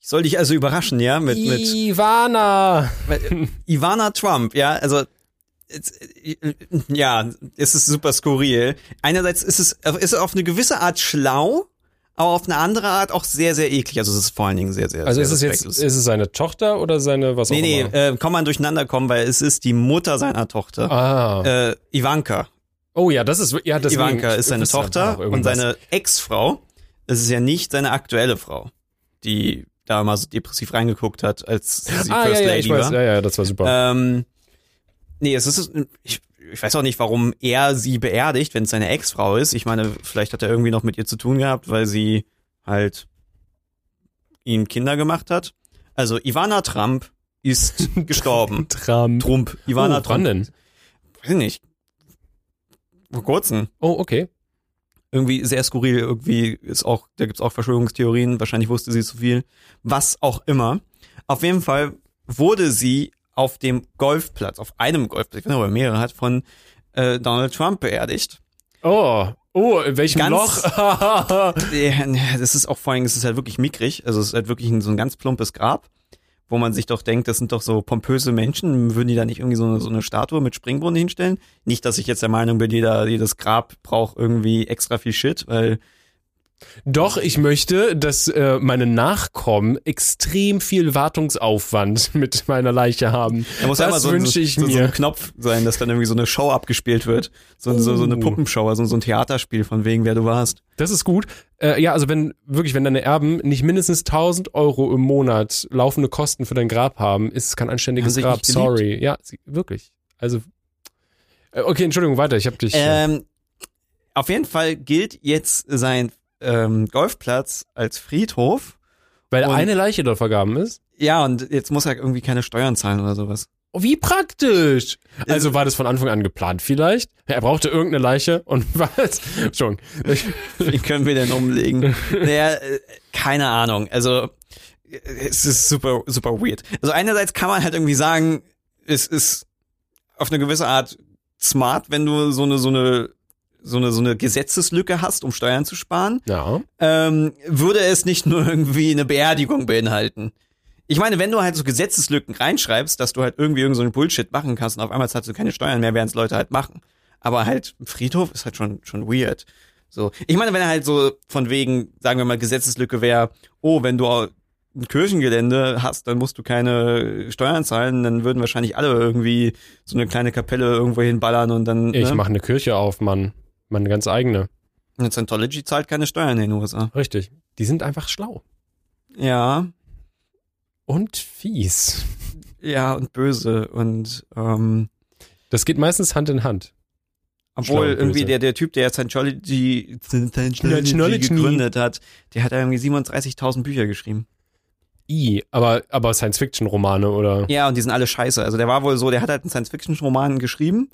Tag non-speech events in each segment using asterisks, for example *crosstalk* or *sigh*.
Ich soll dich also überraschen, ja, mit, mit Ivana. Ivana Trump, ja, also ja, es ist super skurril. Einerseits ist es, ist es auf eine gewisse Art schlau, aber auf eine andere Art auch sehr, sehr eklig. Also es ist vor allen Dingen sehr, sehr Also sehr ist es jetzt, ist es seine Tochter oder seine, was auch Nee, nee, immer? äh, kann man durcheinander kommen, weil es ist die Mutter seiner Tochter. Ah. Äh, Ivanka. oh ja, das ist, ja, deswegen. Ivanka ist seine Tochter und seine Ex-Frau. Es ist ja nicht seine aktuelle Frau, die da mal so depressiv reingeguckt hat, als sie Ah, First ja, ja, Lady weiß, war. ja, ja, das war super. Ähm, nee, es ist, ich, ich weiß auch nicht, warum er sie beerdigt, wenn es seine Ex-Frau ist. Ich meine, vielleicht hat er irgendwie noch mit ihr zu tun gehabt, weil sie halt ihm Kinder gemacht hat. Also Ivana Trump ist *laughs* gestorben. Trump. Trump. Ivana oh, wann Trump. denn? Weiß ich nicht. Vor kurzem. Oh, okay. Irgendwie sehr skurril. Irgendwie ist auch, da gibt's auch Verschwörungstheorien. Wahrscheinlich wusste sie zu viel. Was auch immer. Auf jeden Fall wurde sie auf dem Golfplatz, auf einem Golfplatz, ich weiß nicht, ob er mehrere hat, von äh, Donald Trump beerdigt. Oh, oh, in welchem Ganz- Loch? *laughs* Das ist auch vor allem, es ist halt wirklich mickrig. Also es ist halt wirklich ein, so ein ganz plumpes Grab, wo man sich doch denkt, das sind doch so pompöse Menschen. Würden die da nicht irgendwie so eine, so eine Statue mit Springbrunnen hinstellen? Nicht, dass ich jetzt der Meinung bin, jeder, jedes Grab braucht irgendwie extra viel Shit, weil Doch, ich möchte, dass äh, meine Nachkommen extrem viel Wartungsaufwand *laughs* mit meiner Leiche haben. da muss das so, wünsche so, ich so, so mir. ein Knopf sein, dass dann irgendwie so eine Show abgespielt wird. So, so, so eine Oh. Puppenshow, also so ein Theaterspiel von wegen, wer du warst. Das ist gut. Äh, ja, also wenn wirklich, wenn deine Erben nicht mindestens 1000 Euro im Monat laufende Kosten für dein Grab haben, ist es kein anständiges Grab. Sorry. Ja, wirklich. Also äh, okay, Entschuldigung, weiter. Ich habe dich. äh, Ähm, auf jeden Fall gilt jetzt sein ähm, Golfplatz als Friedhof. weil und- eine Leiche dort vergaben ist. Ja, und jetzt muss er irgendwie keine Steuern zahlen oder sowas. Oh, wie praktisch. Also war das von Anfang an geplant vielleicht? Er brauchte irgendeine Leiche und *laughs* was? Schon. Wie können wir denn umlegen? naja, äh, keine Ahnung. Also, äh, es ist super, super weird. Also einerseits kann man halt irgendwie sagen, es ist auf eine gewisse Art smart, wenn du so eine, so eine, so eine, so eine Gesetzeslücke hast, um Steuern zu sparen. Ja. ähm, würde es nicht nur irgendwie eine Beerdigung beinhalten. Ich meine, wenn du halt so Gesetzeslücken reinschreibst, dass du halt irgendwie irgend so einen Bullshit machen kannst und auf einmal zahlst du keine Steuern mehr, werden es Leute halt machen. Aber halt, Friedhof ist halt schon, schon weird. So. Ich meine, wenn er halt so von wegen, sagen wir mal, Gesetzeslücke wäre, oh, wenn du ein Kirchengelände hast, dann musst du keine Steuern zahlen, dann würden wahrscheinlich alle irgendwie so eine kleine Kapelle irgendwo hinballern und dann, Ich ne? mache eine Kirche auf, Mann. Meine ganz eigene. Und Scientology zahlt keine Steuern in den USA. Richtig. Die sind einfach schlau. Ja, Und fies. Ja, und böse. Und ähm, Das geht meistens Hand in Hand. Obwohl irgendwie der, der Typ, der Scientology, Scientology Scientology. gegründet hat, der hat irgendwie 37.000 Bücher geschrieben. I, aber, aber Science-Fiction-Romane oder? Ja, und die sind alle scheiße. Also der war wohl so, der hat halt einen Science-Fiction-Roman geschrieben,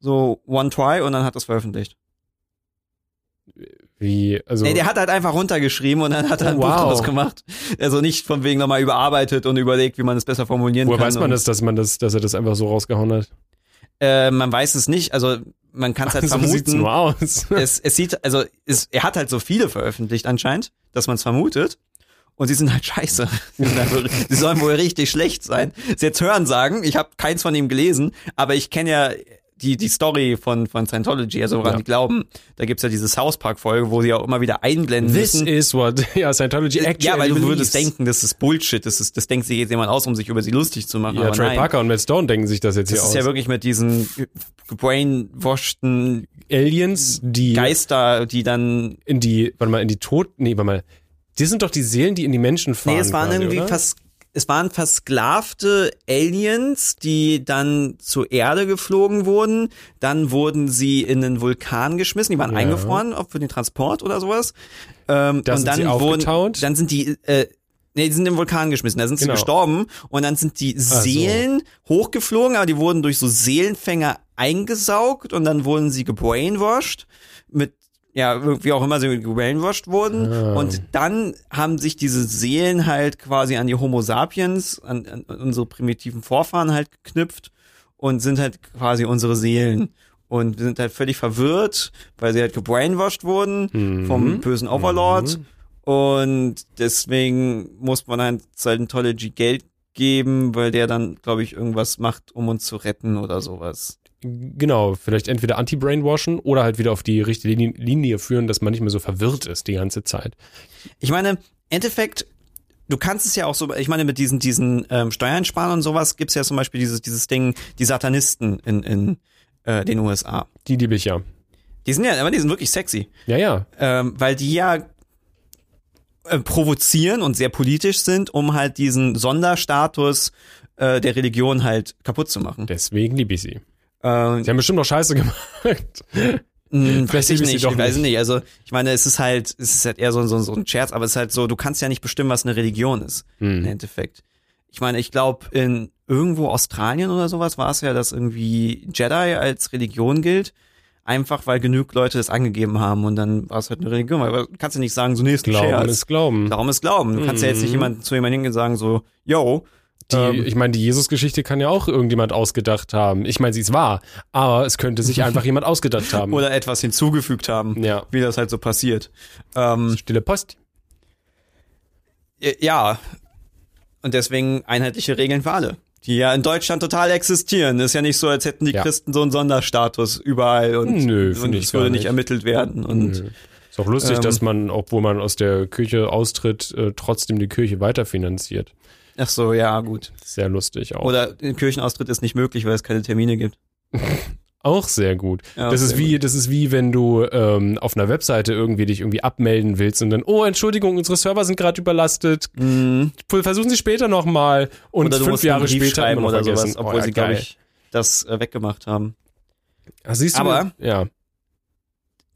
so One Try, und dann hat das veröffentlicht. Wie, also. Nee, der hat halt einfach runtergeschrieben und dann hat er ein Oh, Buch wow. draus gemacht. Also nicht von wegen nochmal überarbeitet und überlegt, wie man es besser formulieren woher kann. weiß man das, dass man das, dass er das einfach so rausgehauen hat? Äh, man weiß es nicht. Also man kann es halt *laughs* so sieht's vermuten. nur aus. *laughs* es, es sieht, also es, er hat halt so viele veröffentlicht anscheinend, dass man es vermutet. Und sie sind halt scheiße. *laughs* Sie, halt, sie sollen wohl richtig schlecht sein. Sie jetzt hören sagen, ich habe keins von ihm gelesen, aber ich kenne ja die, die Story von, von Scientology, also woran Ja. die glauben. Da gibt's ja diese South Park-Folge, wo sie auch immer wieder einblenden This müssen. is what, *laughs* ja, Scientology actually ja, weil du würdest believes. denken, das ist Bullshit, das, ist, das denkt sich jetzt jemand aus, um sich über sie lustig zu machen. Ja, Trey nein. Parker und Matt Stone denken sich das jetzt Das hier ist aus. ja wirklich mit diesen gebrainwasheden Aliens, die Geister, die dann in die, warte mal, in die Tod, nee, warte mal, die sind doch die Seelen, die in die Menschen fahren. Nee, es waren quasi, irgendwie oder? vers es waren versklavte Aliens, die dann zur Erde geflogen wurden. Dann wurden sie in einen Vulkan geschmissen. Die waren Ja. eingefroren, ob für den Transport oder sowas. Ähm, Da und sind dann wurden, aufgetaut? dann sind die, äh, nee, die sind im Vulkan geschmissen. Da sind Genau. sie gestorben und dann sind die so. Seelen hochgeflogen, aber die wurden durch so Seelenfänger eingesaugt und dann wurden sie gebrainwashed mit ja, wie auch immer sie gebrainwashed wurden. Ah. Und dann haben sich diese Seelen halt quasi an die Homo sapiens, an, an unsere primitiven Vorfahren halt geknüpft und sind halt quasi unsere Seelen. Und wir sind halt völlig verwirrt, weil sie halt gebrainwashed wurden Mhm. vom bösen Overlord. Und deswegen muss man halt Scientology Geld geben, weil der dann, glaube ich, irgendwas macht, um uns zu retten oder sowas. Genau, vielleicht entweder anti-brainwashen oder halt wieder auf die richtige Linie, führen, dass man nicht mehr so verwirrt ist die ganze Zeit. Ich meine, im Endeffekt, du kannst es ja auch so, ich meine, mit diesen, diesen ähm, Steuereinsparen und sowas gibt's ja zum Beispiel dieses, dieses Ding, die Satanisten in, in äh, den USA. Die liebe ich ja. Die sind ja, aber die sind wirklich sexy. Ja, ja. ähm, weil die ja äh, provozieren und sehr politisch sind, um halt diesen Sonderstatus äh, der Religion halt kaputt zu machen. Deswegen liebe ich sie. Ähm, Sie haben bestimmt noch Scheiße *laughs* gemacht. weiß Vielleicht ich liebe ich nicht, ich weiß nicht. Also ich meine, es ist halt, es ist halt eher so, so, so ein Scherz, aber es ist halt so, du kannst ja nicht bestimmen, was eine Religion ist im Hm. Endeffekt. Ich meine, ich glaube, in irgendwo Australien oder sowas war es ja, dass irgendwie Jedi als Religion gilt. Einfach weil genug Leute das angegeben haben und dann war es halt eine Religion. Weil du kannst ja nicht sagen, so nee, ist ein Glauben Scherz. ist Glauben. Darum ist Glauben. Du kannst ja jetzt nicht Mhm. jemand zu jemandem hingehen und sagen so, yo, Die, ähm, ich meine, die Jesus-Geschichte kann ja auch irgendjemand ausgedacht haben. Ich meine, sie ist wahr, aber es könnte sich einfach jemand ausgedacht haben. *laughs* oder etwas hinzugefügt haben, ja. wie das halt so passiert. Ähm, Stille Post. ja. Und deswegen einheitliche Regeln für alle. Die ja in Deutschland total existieren. Ist ja nicht so, als hätten die Ja. Christen so einen Sonderstatus überall und, Nö, und es würde nicht nicht. ermittelt werden. Und Nö. Ist auch lustig, ähm, dass man, obwohl man aus der Kirche austritt, äh, trotzdem die Kirche weiterfinanziert. Ach so, ja, gut. Sehr lustig auch. Oder ein Kirchenaustritt ist nicht möglich, weil es keine Termine gibt. *laughs* Auch sehr gut. Ja, das ist wie, das ist wie wenn du ähm, auf einer Webseite irgendwie dich irgendwie abmelden willst und dann, oh Entschuldigung, unsere Server sind gerade überlastet. Mhm. Versuchen Sie später nochmal und Oder fünf Jahre später immer noch oder vergessen. sowas, obwohl oh, ja, sie, glaube ich, das äh, weggemacht haben. Ah, siehst du, Aber- ja.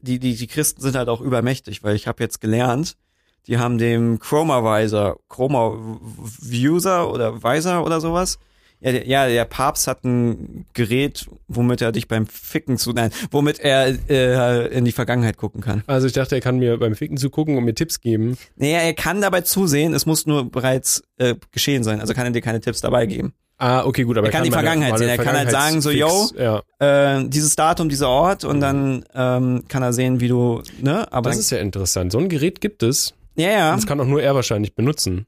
die, die, die Christen sind halt auch übermächtig, weil ich habe jetzt gelernt, die haben dem Chroma-Visor, Chroma-User oder Visor oder sowas. Ja der, ja, der Papst hat ein Gerät, womit er dich beim Ficken zu, nein, womit er äh, in die Vergangenheit gucken kann. Also ich dachte, er kann mir beim Ficken zugucken und mir Tipps geben. Naja, er kann dabei zusehen, es muss nur bereits äh, geschehen sein, also kann er dir keine Tipps dabei geben. Ah, okay, gut, aber Er kann die meine- Vergangenheit sehen. Er kann halt sagen so, Vergangenheitsfix- Ja, Äh, dieses Datum, dieser Ort und dann ähm, kann er sehen, wie du, ne, aber das ist ja interessant. So ein Gerät gibt es. Ja, ja, Das kann auch nur er wahrscheinlich benutzen,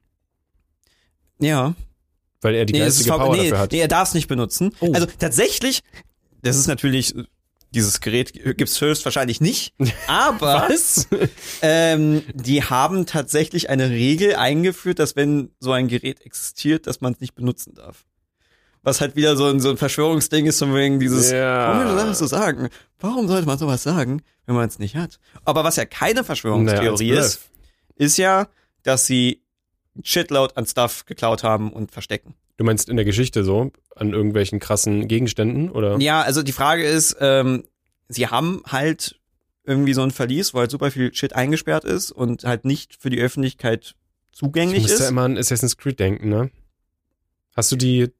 ja. weil er die nee, geistige Power nee, dafür hat. nee, er darf es nicht benutzen. Oh. Also tatsächlich, das ist natürlich, dieses Gerät gibt's höchstwahrscheinlich nicht, *laughs* aber ähm, die haben tatsächlich eine Regel eingeführt, dass wenn so ein Gerät existiert, dass man es nicht benutzen darf. Was halt wieder so ein, so ein Verschwörungsding ist, von wegen dieses, Ja. warum soll das so sagen? Warum sollte man sowas sagen, wenn man es nicht hat? Aber was ja keine Naja, Verschwörungstheorie als ist, ist ja, dass sie Shitload an Stuff geklaut haben und verstecken. Du meinst in der Geschichte so, an irgendwelchen krassen Gegenständen, oder? Ja, also die Frage ist, ähm, sie haben halt irgendwie so ein Verlies, wo halt super viel Shit eingesperrt ist und halt nicht für die Öffentlichkeit ich zugänglich ist. immer an Assassin's Creed denken, ne? Hast du die,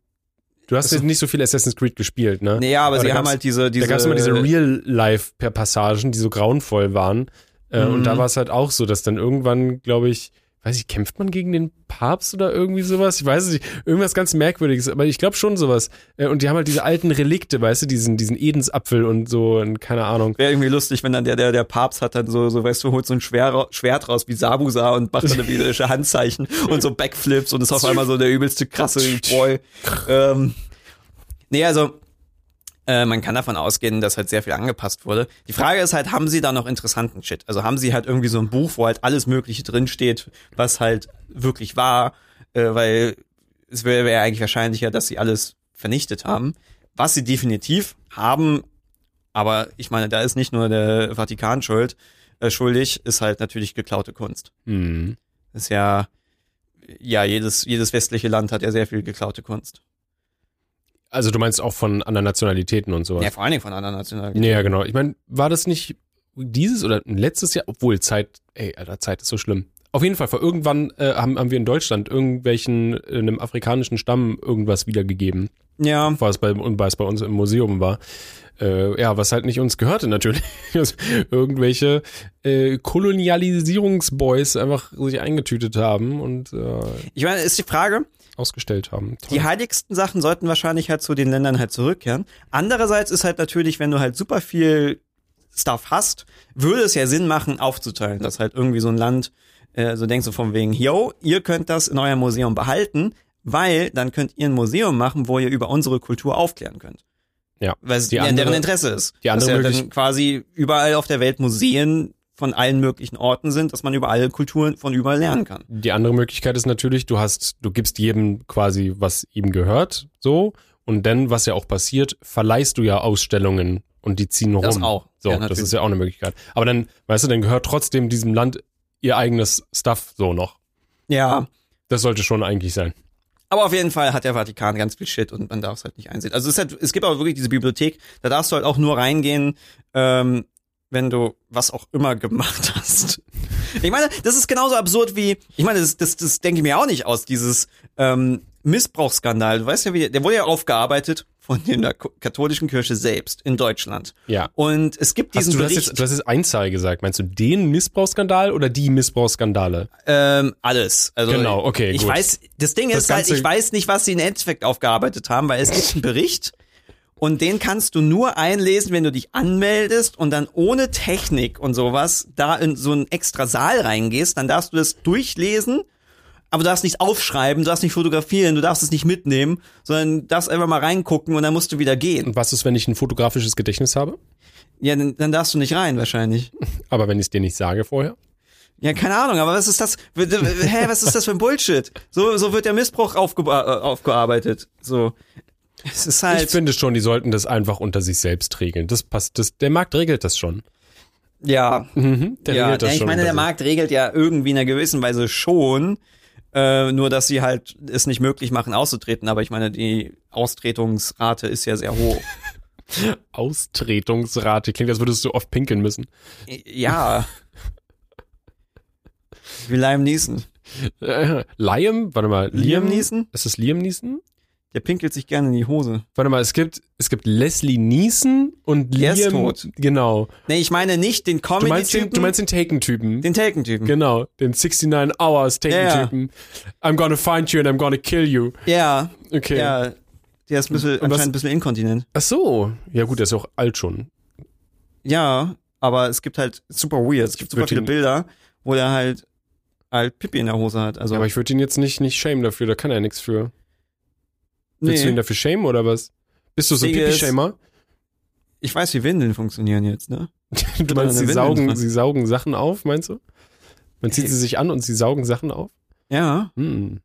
du hast Also- jetzt nicht so viel Assassin's Creed gespielt, ne? Nee, ja, aber, Aber sie haben halt diese, diese da gab es immer diese Real-Life-Passagen, die so grauenvoll waren. Äh, Mhm. Und da war es halt auch so, dass dann irgendwann, glaube ich, weiß ich, kämpft man gegen den Papst oder irgendwie sowas? Ich weiß es nicht. Irgendwas ganz Merkwürdiges, aber ich glaube schon sowas. Äh, Und die haben halt diese alten Relikte, weißt du, diesen, diesen Edensapfel und so und keine Ahnung. Wäre irgendwie lustig, wenn dann der, der, der Papst hat dann so, so, weißt du, holt so ein Schwer, Schwert raus wie Sabusa und macht dann *laughs* biblische Handzeichen und so Backflips und ist auf einmal so der übelste krasse Boy. *laughs* Ähm, nee, also, äh, man kann davon ausgehen, dass halt sehr viel angepasst wurde. Die Frage ist halt, haben sie da noch interessanten Shit? Also haben sie halt irgendwie so ein Buch, wo halt alles Mögliche drinsteht, was halt wirklich war, äh, weil es wäre wär eigentlich wahrscheinlicher, dass sie alles vernichtet haben. Was sie definitiv haben, aber ich meine, da ist nicht nur der Vatikan schuld, äh, schuldig, ist halt natürlich geklaute Kunst. Hm. Ist ja, ja, jedes, jedes westliche Land hat ja sehr viel geklaute Kunst. Also du meinst auch von anderen Nationalitäten und sowas. Ja, vor allen Dingen von anderen Nationalitäten. Ja, genau. Ich meine, war das nicht dieses oder letztes Jahr? Obwohl Zeit, ey, Alter, Zeit ist so schlimm. Auf jeden Fall, vor irgendwann äh, haben, haben wir in Deutschland irgendwelchen, äh, einem afrikanischen Stamm irgendwas wiedergegeben, Ja, was bei, was bei uns im Museum war. Äh, ja, was halt nicht uns gehörte natürlich. *laughs* Irgendwelche äh, Kolonialisierungsboys einfach sich eingetütet haben und äh, ich meine, ist die Frage, ausgestellt haben. Toll. die heiligsten Sachen sollten wahrscheinlich halt zu den Ländern halt zurückkehren. Andererseits ist halt natürlich, wenn du halt super viel Stuff hast, würde es ja Sinn machen, aufzuteilen, dass halt irgendwie so ein Land äh, so denkst du von wegen, yo, ihr könnt das in eurem Museum behalten, weil dann könnt ihr ein Museum machen, wo ihr über unsere Kultur aufklären könnt. Ja. Weil es Die ja in andere- deren Interesse ist. die andere dass ja dann quasi überall auf der Welt Museen von allen möglichen Orten sind, dass man über alle Kulturen von überall lernen kann. Die andere Möglichkeit ist natürlich, du hast, du gibst jedem quasi, was ihm gehört, so. Und dann, was ja auch passiert, verleihst du ja Ausstellungen und die ziehen rum. Das auch. So, Ja, das ist ja auch eine Möglichkeit. Aber dann, weißt du, dann gehört trotzdem diesem Land ihr eigenes Stuff so noch. Ja, Das sollte schon eigentlich sein. Aber auf jeden Fall hat der Vatikan ganz viel Shit und man darf es halt nicht einsehen. Also es, halt, es gibt aber wirklich diese Bibliothek, da darfst du halt auch nur reingehen, ähm, wenn du was auch immer gemacht *laughs* hast. Ich meine, das ist genauso absurd wie, ich meine, das, das, das denke ich mir auch nicht aus, dieses ähm, Missbrauchsskandal. Du weißt ja, wie, der wurde ja aufgearbeitet von der katholischen Kirche selbst in Deutschland. Ja. Und es gibt Hast diesen du, das Bericht, jetzt, du hast jetzt Einzahl gesagt. Meinst du den Missbrauchsskandal oder die Missbrauchsskandale? ähm, alles. Also Genau, okay, Ich gut. weiß, das Ding Das ist halt, ich weiß nicht, was sie in Endeffekt aufgearbeitet haben, weil es gibt einen Bericht und den kannst du nur einlesen, wenn du dich anmeldest und dann ohne Technik und sowas da in so einen extra Saal reingehst, dann darfst du das durchlesen, aber du darfst nicht aufschreiben, du darfst nicht fotografieren, du darfst es nicht mitnehmen, sondern darfst einfach mal reingucken und dann musst du wieder gehen. Und was ist, wenn ich ein fotografisches Gedächtnis habe? Ja, dann, dann darfst du nicht rein wahrscheinlich. *laughs* Aber wenn ich es dir nicht sage vorher? Ja, keine Ahnung, aber was ist das? Hä, was ist das für ein Bullshit? So, so wird der Missbrauch aufge äh, aufgearbeitet. So. Es ist halt. Ich finde schon, die sollten das einfach unter sich selbst regeln. Das passt, das, der Markt regelt das schon. ja. Mhm, der ja, regelt das ja, ich schon meine, der. Markt regelt ja irgendwie in einer gewissen Weise schon. Äh, nur, dass sie halt es nicht möglich machen, auszutreten. Aber ich meine, die Austretungsrate ist ja sehr hoch. *laughs* Austretungsrate. Klingt, als würdest du oft pinkeln müssen. ja. *laughs* Wie Liam Neeson. Äh, Liam? Warte mal. Liam Liam, Neeson? Ist das Liam Neeson? Der pinkelt sich gerne in die Hose. Warte mal, es gibt, es gibt Leslie Neeson und Der ist Liam. tot. Genau. Nee, ich meine nicht den Du meinst den, Comedy-Typen, du meinst den Taken-Typen. den Taken-Typen. Genau, den 69 Hours Taken-Typen. I'm gonna find you and I'm gonna kill you. Ja, Okay. ja. Der ist ein bisschen, anscheinend ein bisschen inkontinent. Ach so. Ja gut, der ist ja auch alt schon. Ja, aber es gibt halt super weird. Es gibt super viele Bilder, wo der halt halt Pipi in der Hose hat. Also Aber ich würde ihn jetzt nicht, nicht shamen dafür, da kann er nichts für. Willst du ihn nee, dafür shamen oder was? Bist du so ein Pipi-Shamer? ich weiß, wie Windeln funktionieren jetzt, ne? *laughs* Du meinst, eine sie saugen, dran. sie saugen Sachen auf, meinst du? Man zieht Hey. sie sich an und sie saugen Sachen auf? Ja, Hm.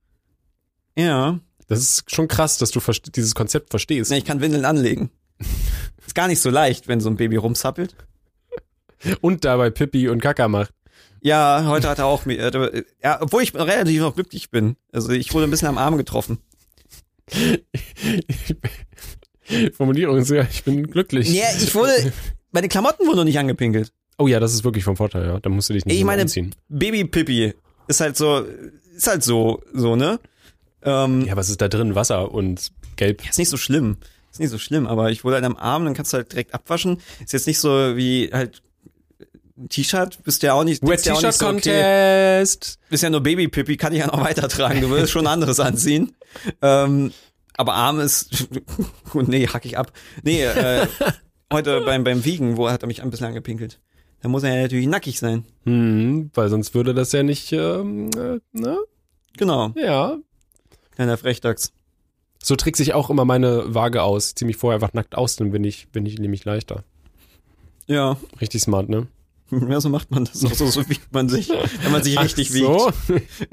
ja. Das ist schon krass, dass du dieses Konzept verstehst. Nee, ich kann Windeln anlegen. *laughs* Ist gar nicht so leicht, wenn so ein Baby rumzappelt. Und dabei Pipi und Kaka macht. Ja, heute hat er auch mir, äh, ja, obwohl ich relativ noch glücklich bin. Also ich wurde ein bisschen am Arm getroffen. *laughs* Formulierung ist ja, ich bin glücklich. Ja, ich wurde, meine Klamotten wurden noch nicht angepinkelt. Oh ja, das ist wirklich vom Vorteil, ja. Da musst du dich nicht Ich meine- umziehen. Baby-Pipi ist halt so, ist halt so, so, ne? Ähm, Ja, was ist da drin? Wasser und Gelb. Ist nicht so schlimm. Ist nicht so schlimm, aber ich wurde halt am Arm, dann kannst du halt direkt abwaschen. Ist jetzt nicht so wie halt T-Shirt, bist ja auch nicht, Wet bist ja T-Shirt so, okay, Contest. bist ja nur Babypipi, kann ich ja noch *laughs* weitertragen. Du würdest schon anderes anziehen. Ähm, aber Arm ist, *laughs* gut, nee, hack ich ab. Nee, äh, *laughs* heute beim, beim Wiegen, wo hat er mich ein bisschen angepinkelt. Da muss er ja natürlich nackig sein. Hm, weil sonst würde das ja nicht, ähm, äh, ne? Genau, Ja. kleiner Frechdachs. So trickse ich auch immer meine Waage aus. Ich zieh mich vorher einfach nackt aus, dann bin ich, bin ich nämlich leichter. Ja, Richtig smart, ne? *laughs* ja, so macht man das auch. So, so wiegt man sich, wenn man sich richtig Ach wiegt. so?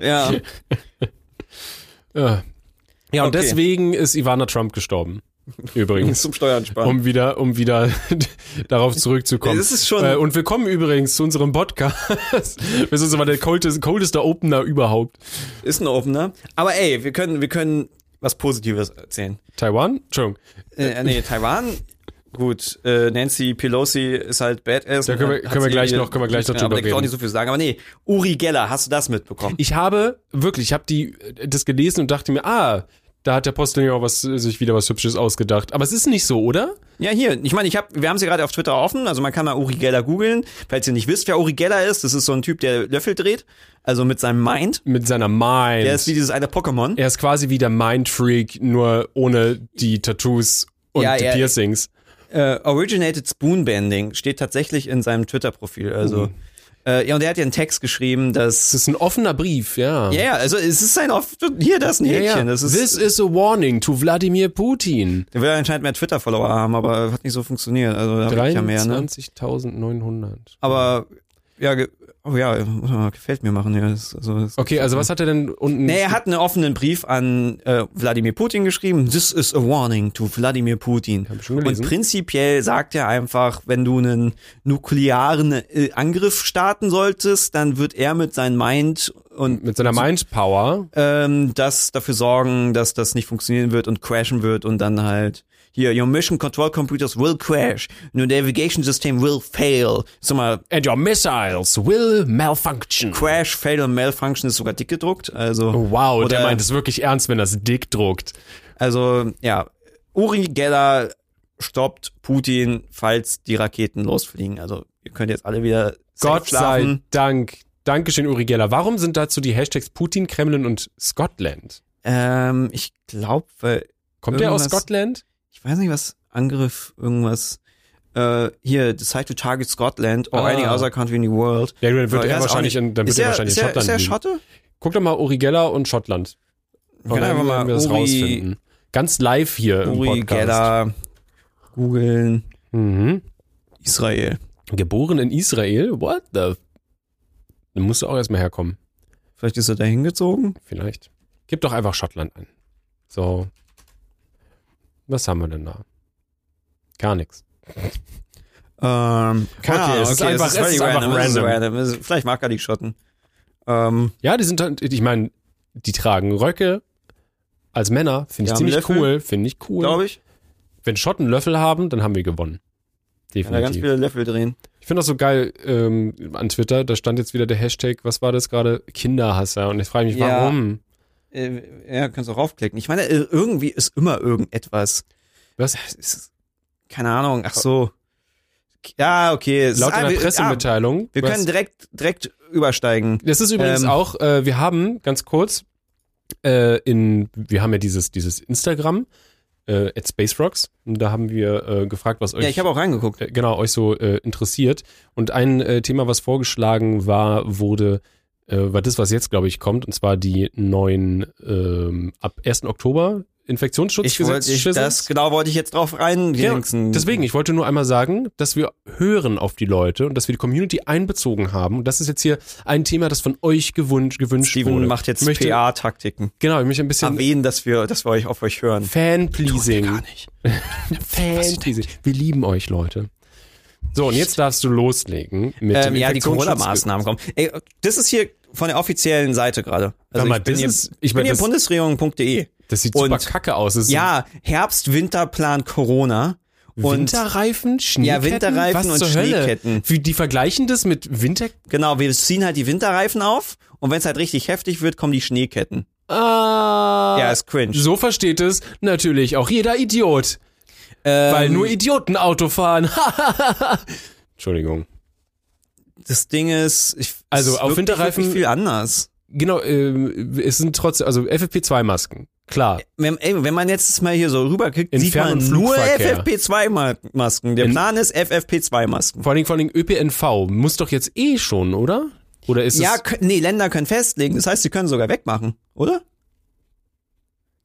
Ja, Ja. Ja, und Okay. deswegen ist Ivana Trump gestorben. Übrigens. zum Steuern sparen. um wieder, um wieder *laughs* darauf zurückzukommen. Das ist schon- Äh, und willkommen übrigens zu unserem Podcast. Wir sind so mal der coldeste, coldeste Opener überhaupt. Ist ein Opener. Aber ey, wir können, wir können was Positives erzählen. Taiwan? Entschuldigung. Äh, nee, Taiwan. Gut, äh, Nancy Pelosi ist halt badass. Da können wir- können wir gleich noch- können wir gleich noch ja, drüber kann ich auch reden. nicht so viel sagen. Aber nee, Uri Geller, hast du das mitbekommen? Ich habe wirklich, ich habe die das gelesen und dachte mir, ah, da hat der Postillon auch was, sich wieder was Hübsches ausgedacht. Aber es ist nicht so, oder? Ja, hier. Ich meine, ich hab, wir haben sie gerade auf Twitter offen. Also man kann mal Uri Geller googeln. Falls ihr nicht wisst, wer Uri Geller ist, das ist so ein Typ, der Löffel dreht. Also mit seinem Mind. Mit seiner Mind. Der ist wie dieses eine Pokémon. er ist quasi wie der Mindfreak, nur ohne die Tattoos und Ja, die er- Piercings. Äh, Originated Spoonbending steht tatsächlich in seinem Twitter-Profil. Also Uh. Äh, ja, und er hat ja einen Text geschrieben, dass. Das ist ein offener Brief, ja. Ja, yeah, also es ist ein oft hier das ist ein Häkchen. Ja, ja. Das ist, This is a warning to Wladimir Putin. Der will anscheinend mehr Twitter-Follower haben, aber hat nicht so funktioniert. Also da hab ich ja mehr, ne? 23.900. Aber ja, ge- oh ja, äh, gefällt mir machen. Ja, das, also, das Okay, also was hat er denn unten? Nee, er hat einen offenen Brief an äh, Wladimir Putin geschrieben. This is a warning to Wladimir Putin. Und prinzipiell sagt er einfach, wenn du einen nuklearen äh, Angriff starten solltest, dann wird er mit seinem Mind und Mit seiner Mindpower. ähm, das dafür sorgen, dass das nicht funktionieren wird und crashen wird und dann halt hier, your mission control computers will crash, your navigation system will fail. Sag mal, And your missiles will malfunction. crash, fail und malfunction ist sogar dick gedruckt. Also, Oh, wow, der Oder- meint es wirklich ernst, wenn das dick druckt. also ja, Uri Geller stoppt Putin, falls die Raketen losfliegen. Also ihr könnt jetzt alle wieder Gott sei. Dank. Dankeschön, Uri Geller. Warum sind dazu die Hashtags Putin, Kremlin und Scotland? Ähm, ich glaube, Kommt der aus Scotland? ich weiß nicht was, Angriff, irgendwas. Äh, hier, decide to target Scotland or Ah. any other country in the world. Ja, dann wird er wahrscheinlich in, dann wird ist er wahrscheinlich in Schottland ist er. Schotte? Guck doch mal Uri Geller und Schottland. Wir können einfach mal wir das Uri, rausfinden. Ganz live hier im Uri Podcast. Geller googeln Mhm. Israel. Geboren in Israel? What the? Dann musst du auch erstmal herkommen. Vielleicht ist er da hingezogen? Vielleicht. Gib doch einfach Schottland ein. So. Was haben wir denn da? Gar nichts. Ähm, keine Okay, es ist einfach- es ist es ist random. Es ist- Vielleicht mag er die Schotten. Ähm, Ja, die sind halt, ich meine, die tragen Röcke als Männer, finde ich ziemlich Löffel, cool, finde ich cool. glaube ich. Wenn Schotten Löffel haben, dann haben wir gewonnen. Kann da ganz Definitiv. viele Löffel drehen. Ich finde das so geil ähm, an Twitter, da stand jetzt wieder der Hashtag, was war das gerade? Kinderhasser. Und ich frage mich, Ja. warum? Äh, ja, kannst du raufklicken. Ich meine, äh, irgendwie ist immer irgendetwas. Was? Ist, keine Ahnung, ach so. Ja, okay. Laut einer Pressemitteilung. Ah, wir was- können direkt, direkt übersteigen. Das ist übrigens Ähm, auch, äh, wir haben, ganz kurz, äh, in, wir haben ja dieses, dieses Instagram, äh, at Space Rocks, und da haben wir äh, gefragt, was euch, Ja, ich habe auch reingeguckt. äh, genau, euch so äh, interessiert. Und ein äh, Thema, was vorgeschlagen war, wurde, äh, war das, was jetzt, glaube ich, kommt, und zwar die neuen, ähm, ab 1. Oktober Ich wollte, Infektionsschutzgesetz. ich, das genau wollte ich jetzt drauf rein. Ja. Deswegen, ich wollte nur einmal sagen, dass wir hören auf die Leute und dass wir die Community einbezogen haben. Und das ist jetzt hier ein Thema, das von euch gewünscht, gewünscht Steven wurde. macht jetzt PA-Taktiken. Genau, ich möchte ein bisschen Erwähnen, dass wir, dass wir euch auf euch hören. Fan-Pleasing. Gar nicht. *laughs* Fan-Pleasing. Wir lieben euch, Leute. So, und jetzt darfst du loslegen mit Ähm, dem ja, die Corona-Maßnahmen kommen. Ey, das ist hier von der offiziellen Seite gerade. Also mal, ich bin das hier, ist- ich ich mein, bin hier bundesregierung.de. Das sieht super Und- kacke aus. Ja, Herbst, Winterplan Corona. Und Winterreifen, Schneeketten, Winterreifen was und zur Hölle? Schneeketten. Wie, die vergleichen das mit Winter... genau, wir ziehen halt die Winterreifen auf und wenn es halt richtig heftig wird, kommen die Schneeketten. Ah, Ja, ist cringe. So versteht es natürlich auch jeder Idiot. Ähm, Weil nur Idioten Auto fahren. *laughs* Entschuldigung. Das Ding ist, ich, Also, es ist auf wirklich, Winterreifen- wirklich viel anders. Genau, äh, es sind trotzdem, also FFP2-Masken. Klar. Wenn, ey, wenn man jetzt mal hier so rüberkickt, In sieht man nur Flugverkehr. FFP2-Masken. Der In- Plan ist FFP2-Masken. Vor allen Dingen, vor allen Dingen ÖPNV muss doch jetzt eh schon, oder? Oder ist Ja, es. kö- nee, Länder können festlegen. Das heißt, sie können sogar wegmachen, oder?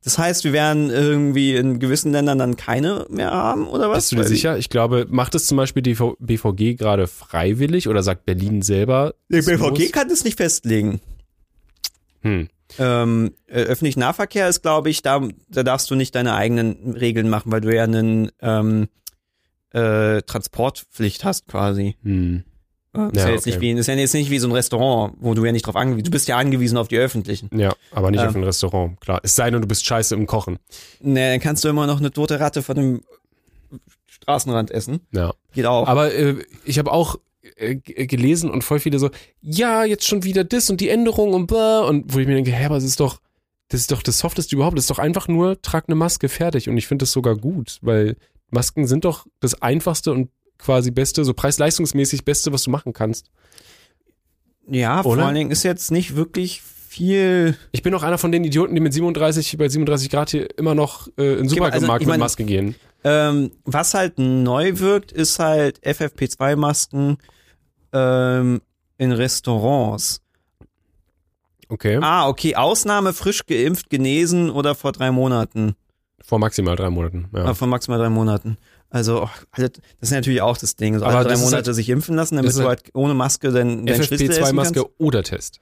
Das heißt, wir werden irgendwie in gewissen Ländern dann keine mehr haben, oder was? Bist du dir Weil die- sicher? Ich glaube, macht es zum Beispiel die BVG gerade freiwillig oder sagt Berlin selber? Es BVG muss? kann das nicht festlegen. Hm. Ähm, äh, öffentlicher Nahverkehr ist, glaube ich, da, da darfst du nicht deine eigenen Regeln machen, weil du ja einen ähm, äh, Transportpflicht hast quasi. Hm. Äh, Ist Ja, jetzt okay. nicht wie, ist ja jetzt nicht wie so ein Restaurant, wo du ja nicht drauf angewiesen, du bist ja angewiesen auf die öffentlichen. Ja, aber nicht Ähm. auf ein Restaurant, klar. Es sei denn, du bist scheiße im Kochen. Ne, dann kannst du immer noch eine tote Ratte von dem Straßenrand essen. Ja. Geht auch. Aber äh, ich habe auch äh, g- gelesen und voll viele so, ja, jetzt schon wieder das und die Änderung und blah. Und wo ich mir denke, hä, aber es ist doch, das ist doch das Softeste überhaupt. Das ist doch einfach nur, trag eine Maske, fertig. Und ich finde das sogar gut, weil Masken sind doch das einfachste und quasi beste, so preis-leistungsmäßig beste, was du machen kannst. ja, vor oder? allen Dingen ist jetzt nicht wirklich viel. Ich bin auch einer von den Idioten, die mit 37, bei 37 Grad hier immer noch äh, in Supermarkt also, mit mein- Maske gehen. Ähm, was halt neu wirkt, ist halt FFP2-Masken ähm, in Restaurants. Okay. Ah, okay. Ausnahme frisch geimpft, genesen oder vor drei Monaten. Vor maximal drei Monaten. Ja. Ah, vor maximal drei Monaten. Also, oh, alle, das ist natürlich auch das Ding. So Aber alle drei ist Monate halt- sich impfen lassen, damit du halt halt ohne Maske dein, dein Schnitzel essen FFP2-Maske kannst. oder Test.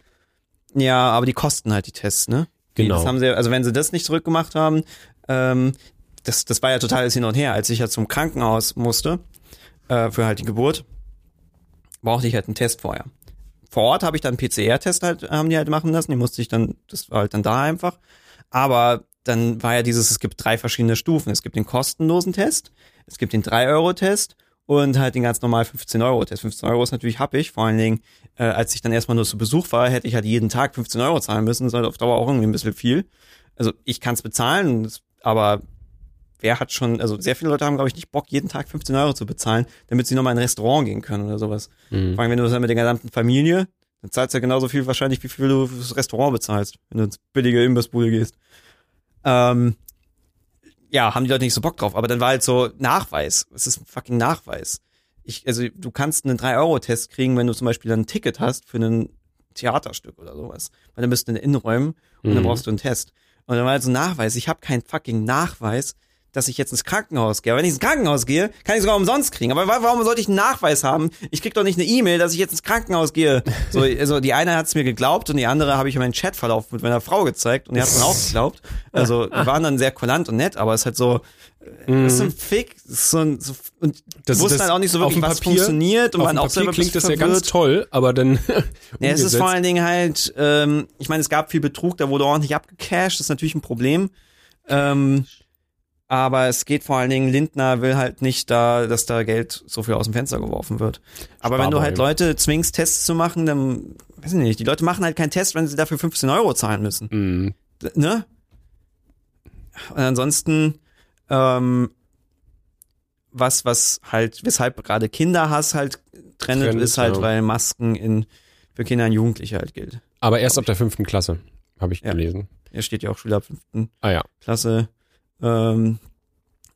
Ja, aber die kosten halt die Tests, ne? Genau. Das haben sie, also wenn sie das nicht zurückgemacht haben, ähm, das, das war ja totales Hin und Her. Als ich ja zum Krankenhaus musste, äh, für halt die Geburt, brauchte ich halt einen Test vorher. Vor Ort habe ich dann einen PCR-Test halt, haben die halt machen lassen. Die musste ich dann, das war halt dann da einfach. Aber dann war ja dieses, es gibt drei verschiedene Stufen. Es gibt den kostenlosen Test, es gibt den 3-Euro-Test und halt den ganz normal 15-Euro-Test. 15 Euro ist natürlich happig, vor allen Dingen, äh, als ich dann erstmal nur zu Besuch war, hätte ich halt jeden Tag 15 Euro zahlen müssen. Das ist halt auf Dauer auch irgendwie ein bisschen viel. Also ich kann es bezahlen, aber wer hat schon, also sehr viele Leute haben, glaube ich, nicht Bock, jeden Tag 15 Euro zu bezahlen, damit sie nochmal in ein Restaurant gehen können oder sowas. Mhm. Vor allem, wenn du das dann mit der gesamten Familie, dann zahlst du ja genauso viel wahrscheinlich, wie viel du fürs Restaurant bezahlst, wenn du ins billige Imbissbude gehst. Ähm, ja, haben die Leute nicht so Bock drauf, aber dann war halt so Nachweis. Es ist ein fucking Nachweis. Ich, also du kannst einen 3-Euro-Test kriegen, wenn du zum Beispiel dann ein Ticket hast für ein Theaterstück oder sowas. Weil dann bist du in Innenräumen und dann Mhm. brauchst du einen Test. Und dann war halt so ein Nachweis. Ich habe keinen fucking Nachweis, dass ich jetzt ins Krankenhaus gehe. Aber wenn ich ins Krankenhaus gehe, kann ich sogar umsonst kriegen. Aber wa- warum sollte ich einen Nachweis haben? Ich krieg doch nicht eine E-Mail, dass ich jetzt ins Krankenhaus gehe. So, *laughs* also die eine hat es mir geglaubt und die andere habe ich in meinen Chatverlauf mit meiner Frau gezeigt und die hat es mir auch geglaubt. Also die *laughs* waren dann sehr kulant und nett, aber es ist halt so, das ist ein Fick, das ist so ein, so, und Mhm. Das- wussten halt auch nicht so wirklich, dem was Papier- funktioniert und waren auch Papier selber klingt das bisschen ja ganz verwirrt. toll, aber dann *laughs* Ja, es ist vor allen Dingen halt, ähm, ich meine, es gab viel Betrug, da wurde ordentlich abgecasht, das ist natürlich ein Problem. Ähm, aber es geht vor allen Dingen, Lindner will halt nicht da, dass da Geld so viel aus dem Fenster geworfen wird. Aber wenn du halt. Leute zwingst, Tests zu machen, dann, weiß ich nicht, die Leute machen halt keinen Test, wenn sie dafür 15 Euro zahlen müssen. Mhm. Ne? Und ansonsten, ähm, was, was halt, weshalb gerade Kinderhass halt trendet, Trendet, ist halt, ja. weil Masken in, für Kinder und Jugendliche halt gilt. Aber erst ab der fünften Klasse, habe ich Ja. gelesen. Hier steht ja auch Schüler ab fünften Ah ja. Klasse. Ähm,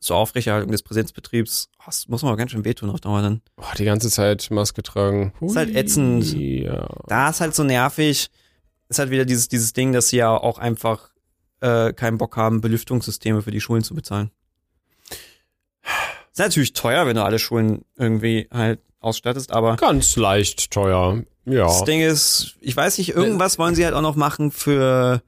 zur Aufrechterhaltung des Präsenzbetriebs, oh, das muss man aber ganz schön wehtun auf Dauer dann. Boah, die ganze Zeit Maske tragen. Ist halt ätzend. Ja. Da ist halt so nervig. Ist halt wieder dieses, dieses Ding, dass sie ja auch einfach äh, keinen Bock haben, Belüftungssysteme für die Schulen zu bezahlen. Ist natürlich teuer, wenn du alle Schulen irgendwie halt ausstattest, aber Ganz leicht teuer. Ja. das Ding ist, ich weiß nicht, irgendwas wollen sie halt auch noch machen für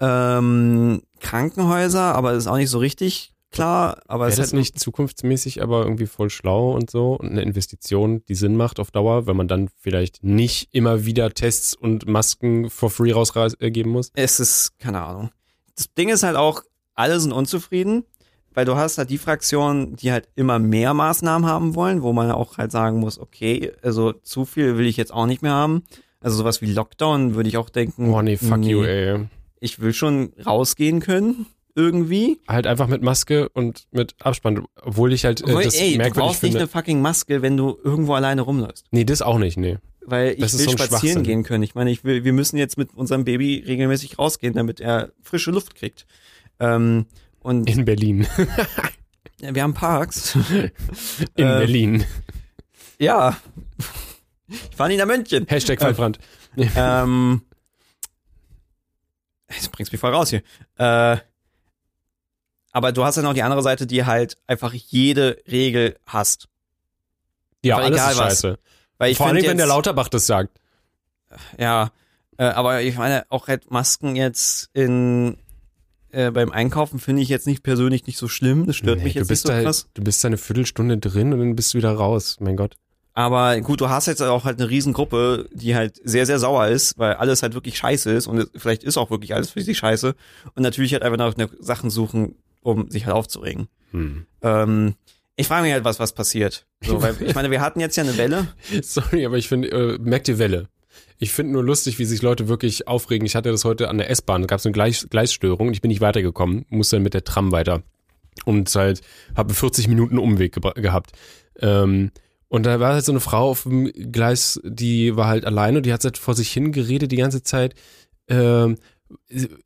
ähm, Krankenhäuser, aber das ist auch nicht so richtig klar. Aber es Wäre ist das halt nicht zukunftsmäßig, aber irgendwie voll schlau und so und eine Investition, die Sinn macht auf Dauer, wenn man dann vielleicht nicht immer wieder Tests und Masken for free rausgeben muss? es ist, keine Ahnung. Das Ding ist halt auch, alle sind unzufrieden, weil du hast halt die Fraktion, die halt immer mehr Maßnahmen haben wollen, wo man auch halt sagen muss, okay, also zu viel will ich jetzt auch nicht mehr haben. Also sowas wie Lockdown würde ich auch denken. Oh nee, fuck you, ey. Ich will schon rausgehen können, irgendwie. Halt einfach mit Maske und mit Abspann, obwohl ich halt äh, Obwohl, das ey, du merkwürdig brauchst nicht finde. eine fucking Maske, wenn du irgendwo alleine rumläufst. nee, das auch nicht, nee. Weil ich Das will so spazieren gehen können. Ich meine, ich will, wir müssen jetzt mit unserem Baby regelmäßig rausgehen, damit er frische Luft kriegt. Ähm, und In Berlin. *laughs* Wir haben Parks. In Äh, Berlin. ja. Ich fahre nicht nach München. Hashtag Waldbrand. ähm, jetzt bringst mich voll raus hier. Äh, aber du hast ja noch die andere Seite, die halt einfach jede Regel hasst. Ja, aber alles egal ist was. scheiße. Weil ich Vor allem, find wenn der jetzt- Lauterbach das sagt. Ja, äh, aber ich meine, auch halt Masken jetzt in äh, beim Einkaufen finde ich jetzt nicht persönlich nicht so schlimm. Das stört Nee, mich du jetzt nicht bist so da, krass. Du bist da eine Viertelstunde drin und dann bist du wieder raus. Mein Gott. Aber gut, du hast jetzt auch halt eine Riesengruppe, die halt sehr, sehr sauer ist, weil alles halt wirklich scheiße ist und vielleicht ist auch wirklich alles für sie scheiße und natürlich halt einfach nach Sachen suchen, um sich halt aufzuregen. Hm. Ähm, ich frage mich halt, was, was passiert. So, weil, *laughs* ich meine, wir hatten jetzt ja eine Welle. Sorry, aber ich finde, äh, merkt ihr Welle? Ich finde nur lustig, wie sich Leute wirklich aufregen. Ich hatte das heute an der S-Bahn, da gab es eine Gleis Gleisstörung und ich bin nicht weitergekommen, musste dann mit der Tram weiter. Und halt, habe 40 Minuten Umweg gehabt. Ähm, und da war halt so eine Frau auf dem Gleis, die war halt alleine und die hat halt vor sich hingeredet die ganze Zeit. Ähm,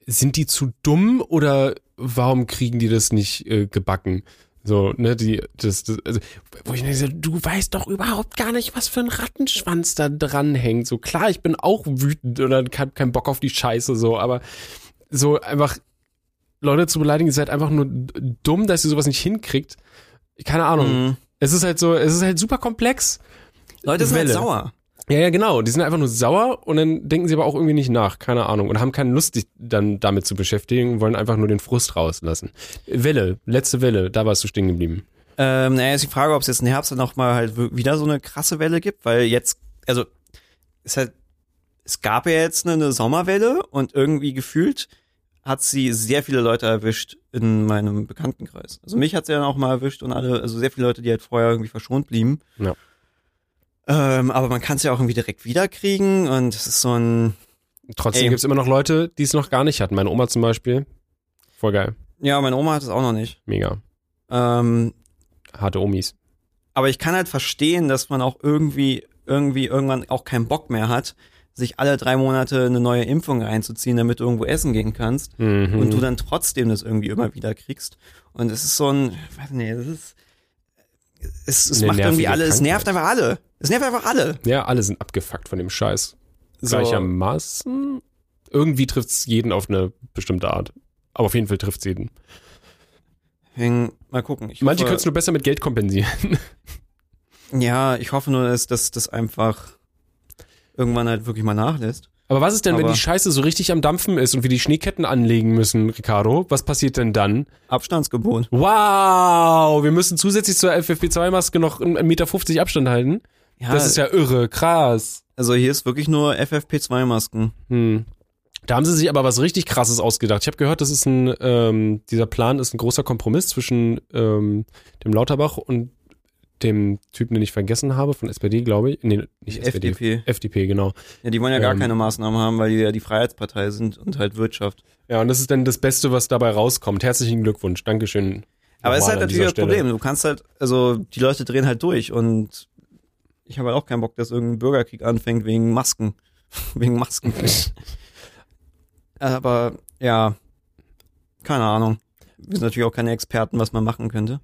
sind die zu dumm oder warum kriegen die das nicht äh, gebacken? So, ne, die, das, das also, wo ich denke, du weißt doch überhaupt gar nicht, was für ein Rattenschwanz da dran hängt. So, klar, ich bin auch wütend oder hab keinen Bock auf die Scheiße, so, aber so einfach Leute zu beleidigen, ihr seid einfach nur dumm, dass ihr sowas nicht hinkriegt. Keine Ahnung. Mhm. Es ist halt so, es ist halt super komplex. Leute sind halt sauer. Ja, ja, genau. Die sind einfach nur sauer und dann denken sie aber auch irgendwie nicht nach. Keine Ahnung. Und haben keine Lust, sich dann damit zu beschäftigen, wollen einfach nur den Frust rauslassen. Welle, letzte Welle, da warst du stehen geblieben. Ähm, naja, ist die Frage, ob es jetzt im Herbst dann noch mal halt wieder so eine krasse Welle gibt, weil jetzt, also, es halt, es gab ja jetzt eine, eine Sommerwelle und irgendwie gefühlt hat sie sehr viele Leute erwischt in meinem Bekanntenkreis. Also mich hat sie dann auch mal erwischt und alle, also sehr viele Leute, die halt vorher irgendwie verschont blieben. Ja. Ähm, aber man kann es ja auch irgendwie direkt wiederkriegen und es ist so ein, Trotzdem Ey. gibt's immer noch Leute, die es noch gar nicht hatten. Meine Oma zum Beispiel. Voll geil. ja, meine Oma hat es auch noch nicht. Mega. Ähm, Harte Omis. aber ich kann halt verstehen, dass man auch irgendwie, irgendwie irgendwann auch keinen Bock mehr hat, sich alle drei Monate eine neue Impfung reinzuziehen, damit du irgendwo essen gehen kannst Mhm. und du dann trotzdem das irgendwie immer wieder kriegst. Und es ist so ein, weiß nicht, das ist, es, es macht irgendwie alle, es Krankheit. nervt einfach alle. Es nervt einfach alle. Ja, alle sind abgefuckt von dem Scheiß. So. Gleichermaßen. Irgendwie trifft's jeden auf eine bestimmte Art. Aber auf jeden Fall trifft's jeden. Deswegen, mal gucken. Ich Manche können es nur besser mit Geld kompensieren. ja, ich hoffe nur, dass das einfach irgendwann halt wirklich mal nachlässt. Aber was ist denn, wenn Aber- die Scheiße so richtig am Dampfen ist und wir die Schneeketten anlegen müssen, Ricardo? Was passiert denn dann? Abstandsgebot. Wow, wir müssen zusätzlich zur FFP2-Maske noch 1,50 Meter Abstand halten. Ja, Das ist ja irre, krass. also hier ist wirklich nur FFP2-Masken. Hm. Da haben sie sich aber was richtig krasses ausgedacht. Ich habe gehört, das ist ein, ähm, dieser Plan ist ein großer Kompromiss zwischen ähm, dem Lauterbach und dem Typen, den ich vergessen habe, von SPD, glaube ich. Nee, nicht SPD. FDP. FDP, genau. Ja, die wollen ja gar Ähm. keine Maßnahmen haben, weil die ja die Freiheitspartei sind und halt Wirtschaft. Ja, und das ist dann das Beste, was dabei rauskommt. Herzlichen Glückwunsch. Dankeschön. Aber es ist halt natürlich das. Problem. Du kannst halt, also die Leute drehen halt durch und ich habe halt auch keinen Bock, dass irgendein Bürgerkrieg anfängt wegen Masken. *laughs* wegen Masken. *laughs* Aber ja, keine Ahnung. Wir sind natürlich auch keine Experten, was man machen könnte.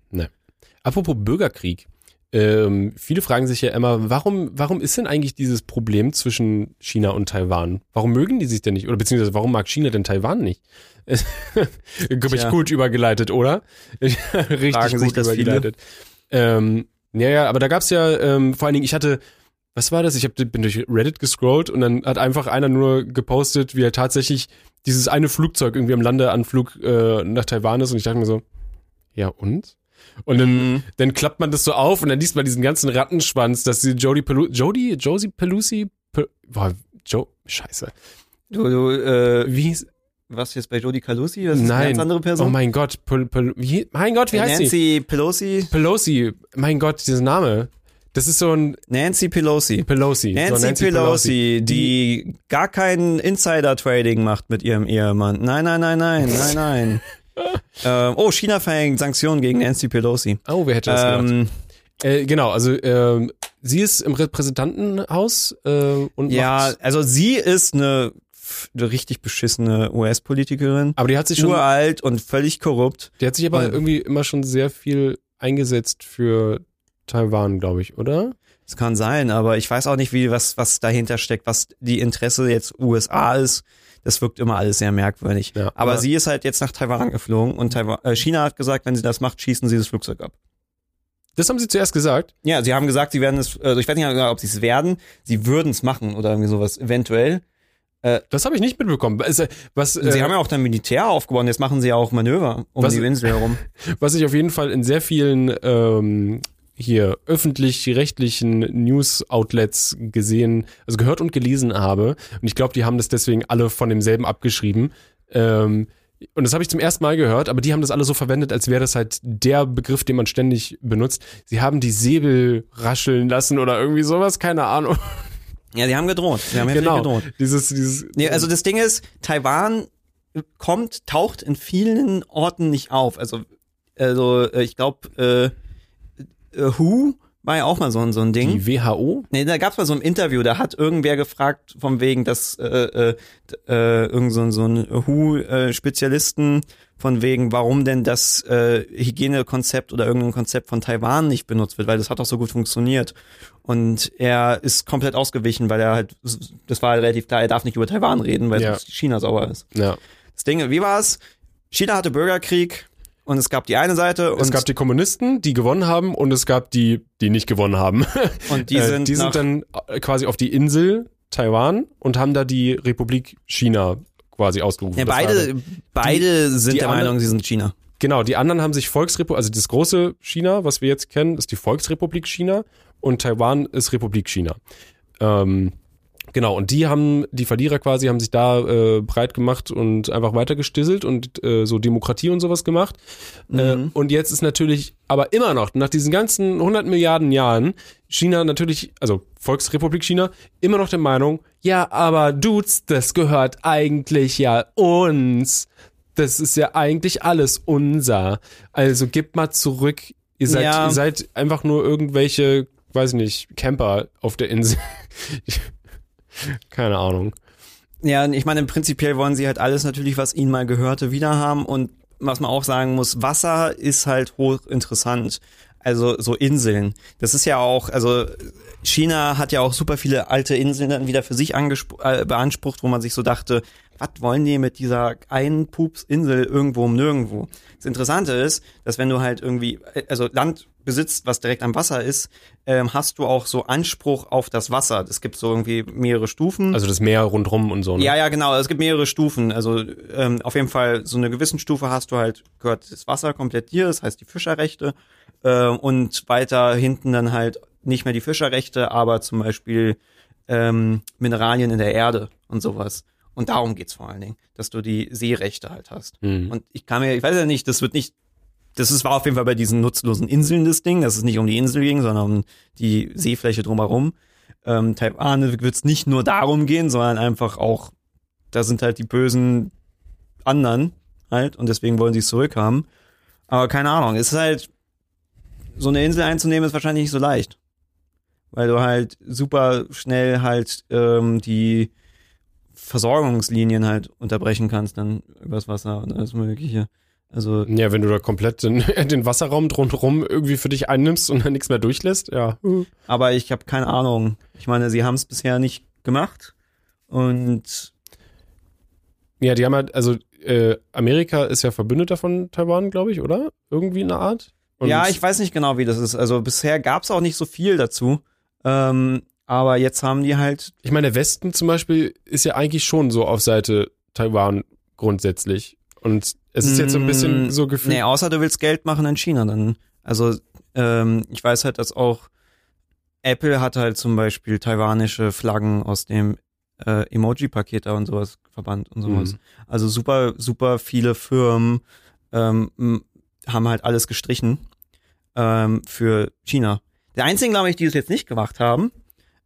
Apropos Bürgerkrieg. Ähm, viele fragen sich ja immer, warum, warum ist denn eigentlich dieses Problem zwischen China und Taiwan? Warum mögen die sich denn nicht? Oder beziehungsweise warum mag China denn Taiwan nicht? *laughs* Glaube ich gut übergeleitet, oder? *laughs* Richtig Fragen gut sich das viele? übergeleitet. Ähm, ja, ja, aber da gab's ja, ähm, vor allen Dingen, ich hatte, was war das? Ich hab, bin durch Reddit gescrollt und dann hat einfach einer nur gepostet, wie er tatsächlich dieses eine Flugzeug irgendwie am Landeanflug äh, nach Taiwan ist und ich dachte mir so, ja und? Und dann, Mhm. dann klappt man das so auf und dann liest man diesen ganzen Rattenschwanz, dass die Jodie Pelusi, Jodie, Josie Pelusi, Pe boah, Joe, scheiße. Du, du, äh, Wie hieß, was jetzt bei Jodie Calusi? Das ist eine Nein. ganz andere oh Person. mein Gott, Pel, Pel, wie, mein Gott, wie heißt sie? Nancy Pelosi. Pelosi, mein Gott, dieser Name. Das ist so ein Nancy Pelosi. Pelosi. Nancy, so Pelosi, die gar kein Insider-Trading macht mit ihrem Ehemann. Nein, nein, nein, nein, nein, nein. Ähm, oh, China verhängt Sanktionen gegen Nancy Pelosi. Oh, wer hätte das gedacht? Ähm, Äh, genau, also ähm, sie ist im Repräsentantenhaus äh, und ja, also sie ist eine, eine richtig beschissene US-Politikerin. aber die hat sich schon, Uralt und völlig korrupt. die hat sich aber und- irgendwie immer schon sehr viel eingesetzt für Taiwan, glaube ich, oder? Das kann sein, aber ich weiß auch nicht, wie was was dahinter steckt, was die Interesse jetzt USA ist. Das wirkt immer alles sehr merkwürdig. Ja, aber aber- sie ist halt jetzt nach Taiwan geflogen und Taiwan, äh, China hat gesagt, wenn sie das macht, schießen sie das Flugzeug ab. Das haben sie zuerst gesagt. Ja, sie haben gesagt, sie werden es, also ich weiß nicht, ob sie es werden, sie würden es machen oder irgendwie sowas, eventuell. Das habe ich nicht mitbekommen. Was, was, Und sie äh, haben ja auch dann Militär aufgebaut, jetzt machen sie ja auch Manöver um Was- die Insel herum. *laughs* was ich auf jeden Fall in sehr vielen ähm, hier öffentlich-rechtlichen News-Outlets gesehen, also gehört und gelesen habe. Und ich glaube, die haben das deswegen alle von demselben abgeschrieben. Ähm, und das habe ich zum ersten Mal gehört, aber die haben das alle so verwendet, als wäre das halt der Begriff, den man ständig benutzt. Sie haben die Säbel rascheln lassen oder irgendwie sowas, keine Ahnung. Ja, sie haben gedroht. Sie haben genau. gedroht. Dieses, dieses. Nee, also das Ding ist, Taiwan kommt, taucht in vielen Orten nicht auf. Also, also äh, ich glaube, äh, Who war ja auch mal so, ein- so ein Ding. Die WHO? Nee, da gab's mal so ein Interview, da hat irgendwer gefragt, vom wegen, dass äh, äh, äh, irgend so, ein- so ein WHO-Spezialisten von wegen, warum denn das äh, Hygienekonzept oder irgendein Konzept von Taiwan nicht benutzt wird, weil das hat doch so gut funktioniert. Und er ist komplett ausgewichen, weil er halt, das war relativ klar, er darf nicht über Taiwan reden, weil Ja. China sauer ist. Ja. Das Ding, wie war's? China hatte Bürgerkrieg und es gab die eine Seite und, Es gab die Kommunisten, die gewonnen haben und es gab die, die nicht gewonnen haben. *laughs* und die Äh, sind, die sind dann äh, quasi auf die Insel Taiwan und haben da die Republik China quasi ausgerufen. ja, beide, beide sind die der Meinung, sie sind China. Genau, die anderen haben sich Volksrepublik, also das große China, was wir jetzt kennen, ist die Volksrepublik China und Taiwan ist Republik China. Ähm, genau, und die haben, die Verlierer quasi, haben sich da äh, breit gemacht und einfach weitergestisselt und äh, so Demokratie und sowas gemacht. Äh, Mhm. und jetzt ist natürlich aber immer noch, nach diesen ganzen 100 Milliarden Jahren, China natürlich, also Volksrepublik China, immer noch der Meinung, ja, aber Dudes, das gehört eigentlich ja uns. Das ist ja eigentlich alles unser. Also gebt mal zurück. Ihr seid, Ja. ihr seid einfach nur irgendwelche, weiß nicht, Camper auf der Insel. *laughs* *laughs* Keine Ahnung. Ja, ich meine, prinzipiell wollen sie halt alles natürlich, was ihnen mal gehörte, wieder haben. Und was man auch sagen muss, Wasser ist halt hochinteressant. Also so Inseln. Das ist ja auch, also China hat ja auch super viele alte Inseln dann wieder für sich äh, beansprucht, wo man sich so dachte, was wollen die mit dieser einen Pups-Insel irgendwo um nirgendwo? Das Interessante ist, dass wenn du halt irgendwie, äh, also Land besitzt, was direkt am Wasser ist, ähm, hast du auch so Anspruch auf das Wasser. Es gibt so irgendwie mehrere Stufen. Also das Meer rundrum und so. Ne? Ja, ja, genau. Es gibt mehrere Stufen. Also ähm, auf jeden Fall so eine gewissen Stufe hast du halt gehört das Wasser komplett dir, das heißt die Fischerrechte äh, und weiter hinten dann halt nicht mehr die Fischerrechte, aber zum Beispiel ähm, Mineralien in der Erde und sowas. Und darum geht's vor allen Dingen, dass du die Seerechte halt hast. Mhm. Und ich kann mir, ich weiß ja nicht, das wird nicht, das ist, war auf jeden Fall bei diesen nutzlosen Inseln das Ding, dass es nicht um die Insel ging, sondern um die Seefläche drumherum. Ähm, Taiwan wird es nicht nur darum gehen, sondern einfach auch, da sind halt die bösen anderen halt und deswegen wollen sie es zurückhaben. Aber keine Ahnung, es ist halt, so eine Insel einzunehmen ist wahrscheinlich nicht so leicht. Weil du halt super schnell halt ähm, die Versorgungslinien halt unterbrechen kannst dann übers Wasser und alles mögliche. Also Ja, wenn du da komplett den, *laughs* den Wasserraum drumherum irgendwie für dich einnimmst und dann nichts mehr durchlässt, ja. Aber ich habe keine Ahnung. Ich meine, sie haben es bisher nicht gemacht. Und Ja, die haben halt, also äh, Amerika ist ja Verbündeter von Taiwan, glaube ich, oder? Irgendwie in einer Art. Und ja, ich weiß nicht genau, wie das ist. Also bisher gab es auch nicht so viel dazu. Ähm, aber jetzt haben die halt. Ich meine, der Westen zum Beispiel ist ja eigentlich schon so auf Seite Taiwan grundsätzlich. Und es ist jetzt so ein bisschen Mm, so gefühlt. Nee, außer du willst Geld machen in China dann. Also ähm, ich weiß halt, dass auch Apple hat halt zum Beispiel taiwanische Flaggen aus dem äh, Emoji-Paket da und sowas verbannt und sowas. Mhm. Also super, super viele Firmen ähm, haben halt alles gestrichen ähm, für China. Der einzige, glaube ich, die es jetzt nicht gemacht haben,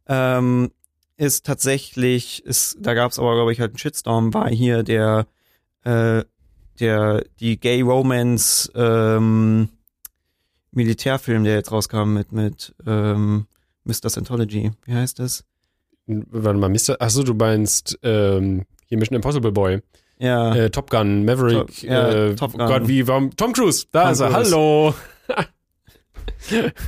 ähm, ist tatsächlich, ist, da gab es aber, glaube ich, halt einen Shitstorm, war hier der, äh, der, die Gay Romance ähm, Militärfilm, der jetzt rauskam mit, mit ähm, Mr. Scientology. Wie heißt das? Warte mal, Mr. Achso, du meinst ähm, hier Mission Impossible Boy. Ja. Äh, Top Gun, Maverick, Top- ja, äh, Top Gun. Gott, wie, warum? Tom Cruise, da Tom ist er, Cruise. hallo. *laughs*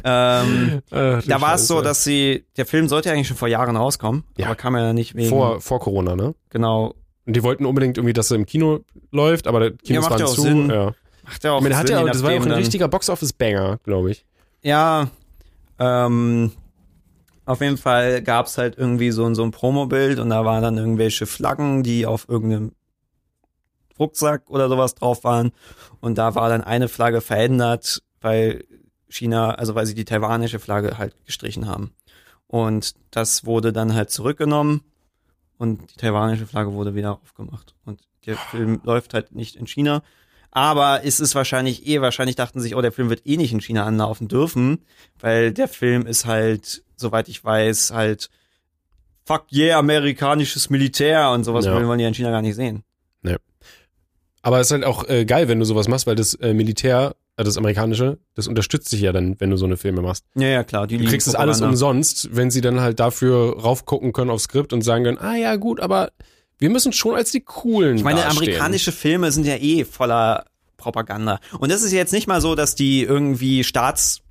ähm, Ach, da war es so, dass sie, der Film sollte eigentlich schon vor Jahren rauskommen, Ja. aber kam ja nicht wegen, vor, vor Corona, ne? genau, Und die wollten unbedingt irgendwie, dass er im Kino läuft, aber macht waren ja auch zu. Sinn. Ja. macht ja auch Ich meine, hat Sinn, ja, das war ja auch ein richtiger Box-Office-Banger, glaube ich. Ja, ähm, auf jeden Fall gab's halt irgendwie so, so ein Promobild und da waren dann irgendwelche Flaggen, die auf irgendeinem Rucksack oder sowas drauf waren. Und da war dann eine Flagge verändert, weil China, also weil sie die taiwanische Flagge halt gestrichen haben. Und das wurde dann halt zurückgenommen und die taiwanische Flagge wurde wieder aufgemacht. Und der Film läuft halt nicht in China. Aber es ist wahrscheinlich eh, wahrscheinlich dachten sich, oh, der Film wird eh nicht in China anlaufen dürfen, weil der Film ist halt, soweit ich weiß, halt fuck yeah, amerikanisches Militär und sowas Ja. wollen die in China gar nicht sehen. Aber es ist halt auch äh, geil, wenn du sowas machst, weil das äh, Militär äh, das amerikanische, das unterstützt dich ja dann, wenn du so eine Filme machst. Ja, ja, klar. Du kriegst es alles umsonst, wenn sie dann halt dafür raufgucken können aufs Skript und sagen können, ah ja, gut, aber wir müssen schon als die coolen Ich meine, dastehen. amerikanische Filme sind ja eh voller Propaganda. Und das ist jetzt nicht mal so, dass die irgendwie Staats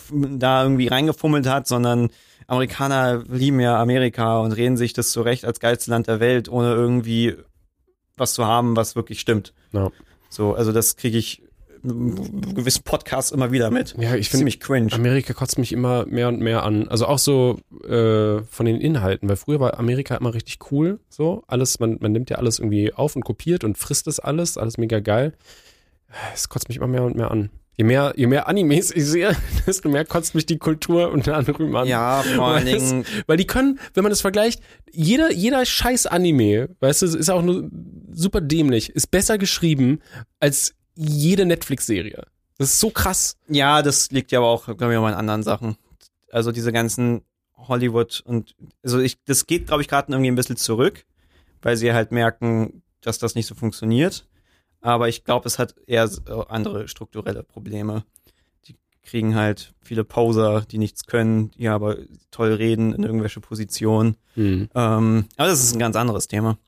da irgendwie reingefummelt hat, sondern Amerikaner lieben ja Amerika und reden sich das zurecht als geilste Land der Welt, ohne irgendwie was zu haben, was wirklich stimmt. Ja. So, also das kriege ich gewissen Podcasts immer wieder mit. Ja, ich finde, Ziemlich cringe. Amerika kotzt mich immer mehr und mehr an. Also auch so äh, von den Inhalten, weil früher war Amerika immer richtig cool. So, alles, man, man nimmt ja alles irgendwie auf und kopiert und frisst das alles, alles mega geil. Es kotzt mich immer mehr und mehr an. Je mehr, je mehr Animes ich sehe, *laughs* desto mehr kotzt mich die Kultur unter anderem an. Ja, vor allen Weil es- Dingen, Weil die können, wenn man das vergleicht, jeder, jeder scheiß Anime, weißt du, ist auch nur super dämlich, ist besser geschrieben als jede Netflix-Serie. Das ist so krass. ja, das liegt ja aber auch, glaube ich, auch an anderen Sachen. Also diese ganzen Hollywood und, also ich, das geht, glaube ich, gerade irgendwie ein bisschen zurück, weil sie halt merken, dass das nicht so funktioniert. Aber ich glaube, es hat eher äh, andere strukturelle Probleme. Die kriegen halt viele Poser, die nichts können, die aber toll reden in irgendwelche Positionen. Hm. Ähm, aber das ist ein ganz anderes Thema.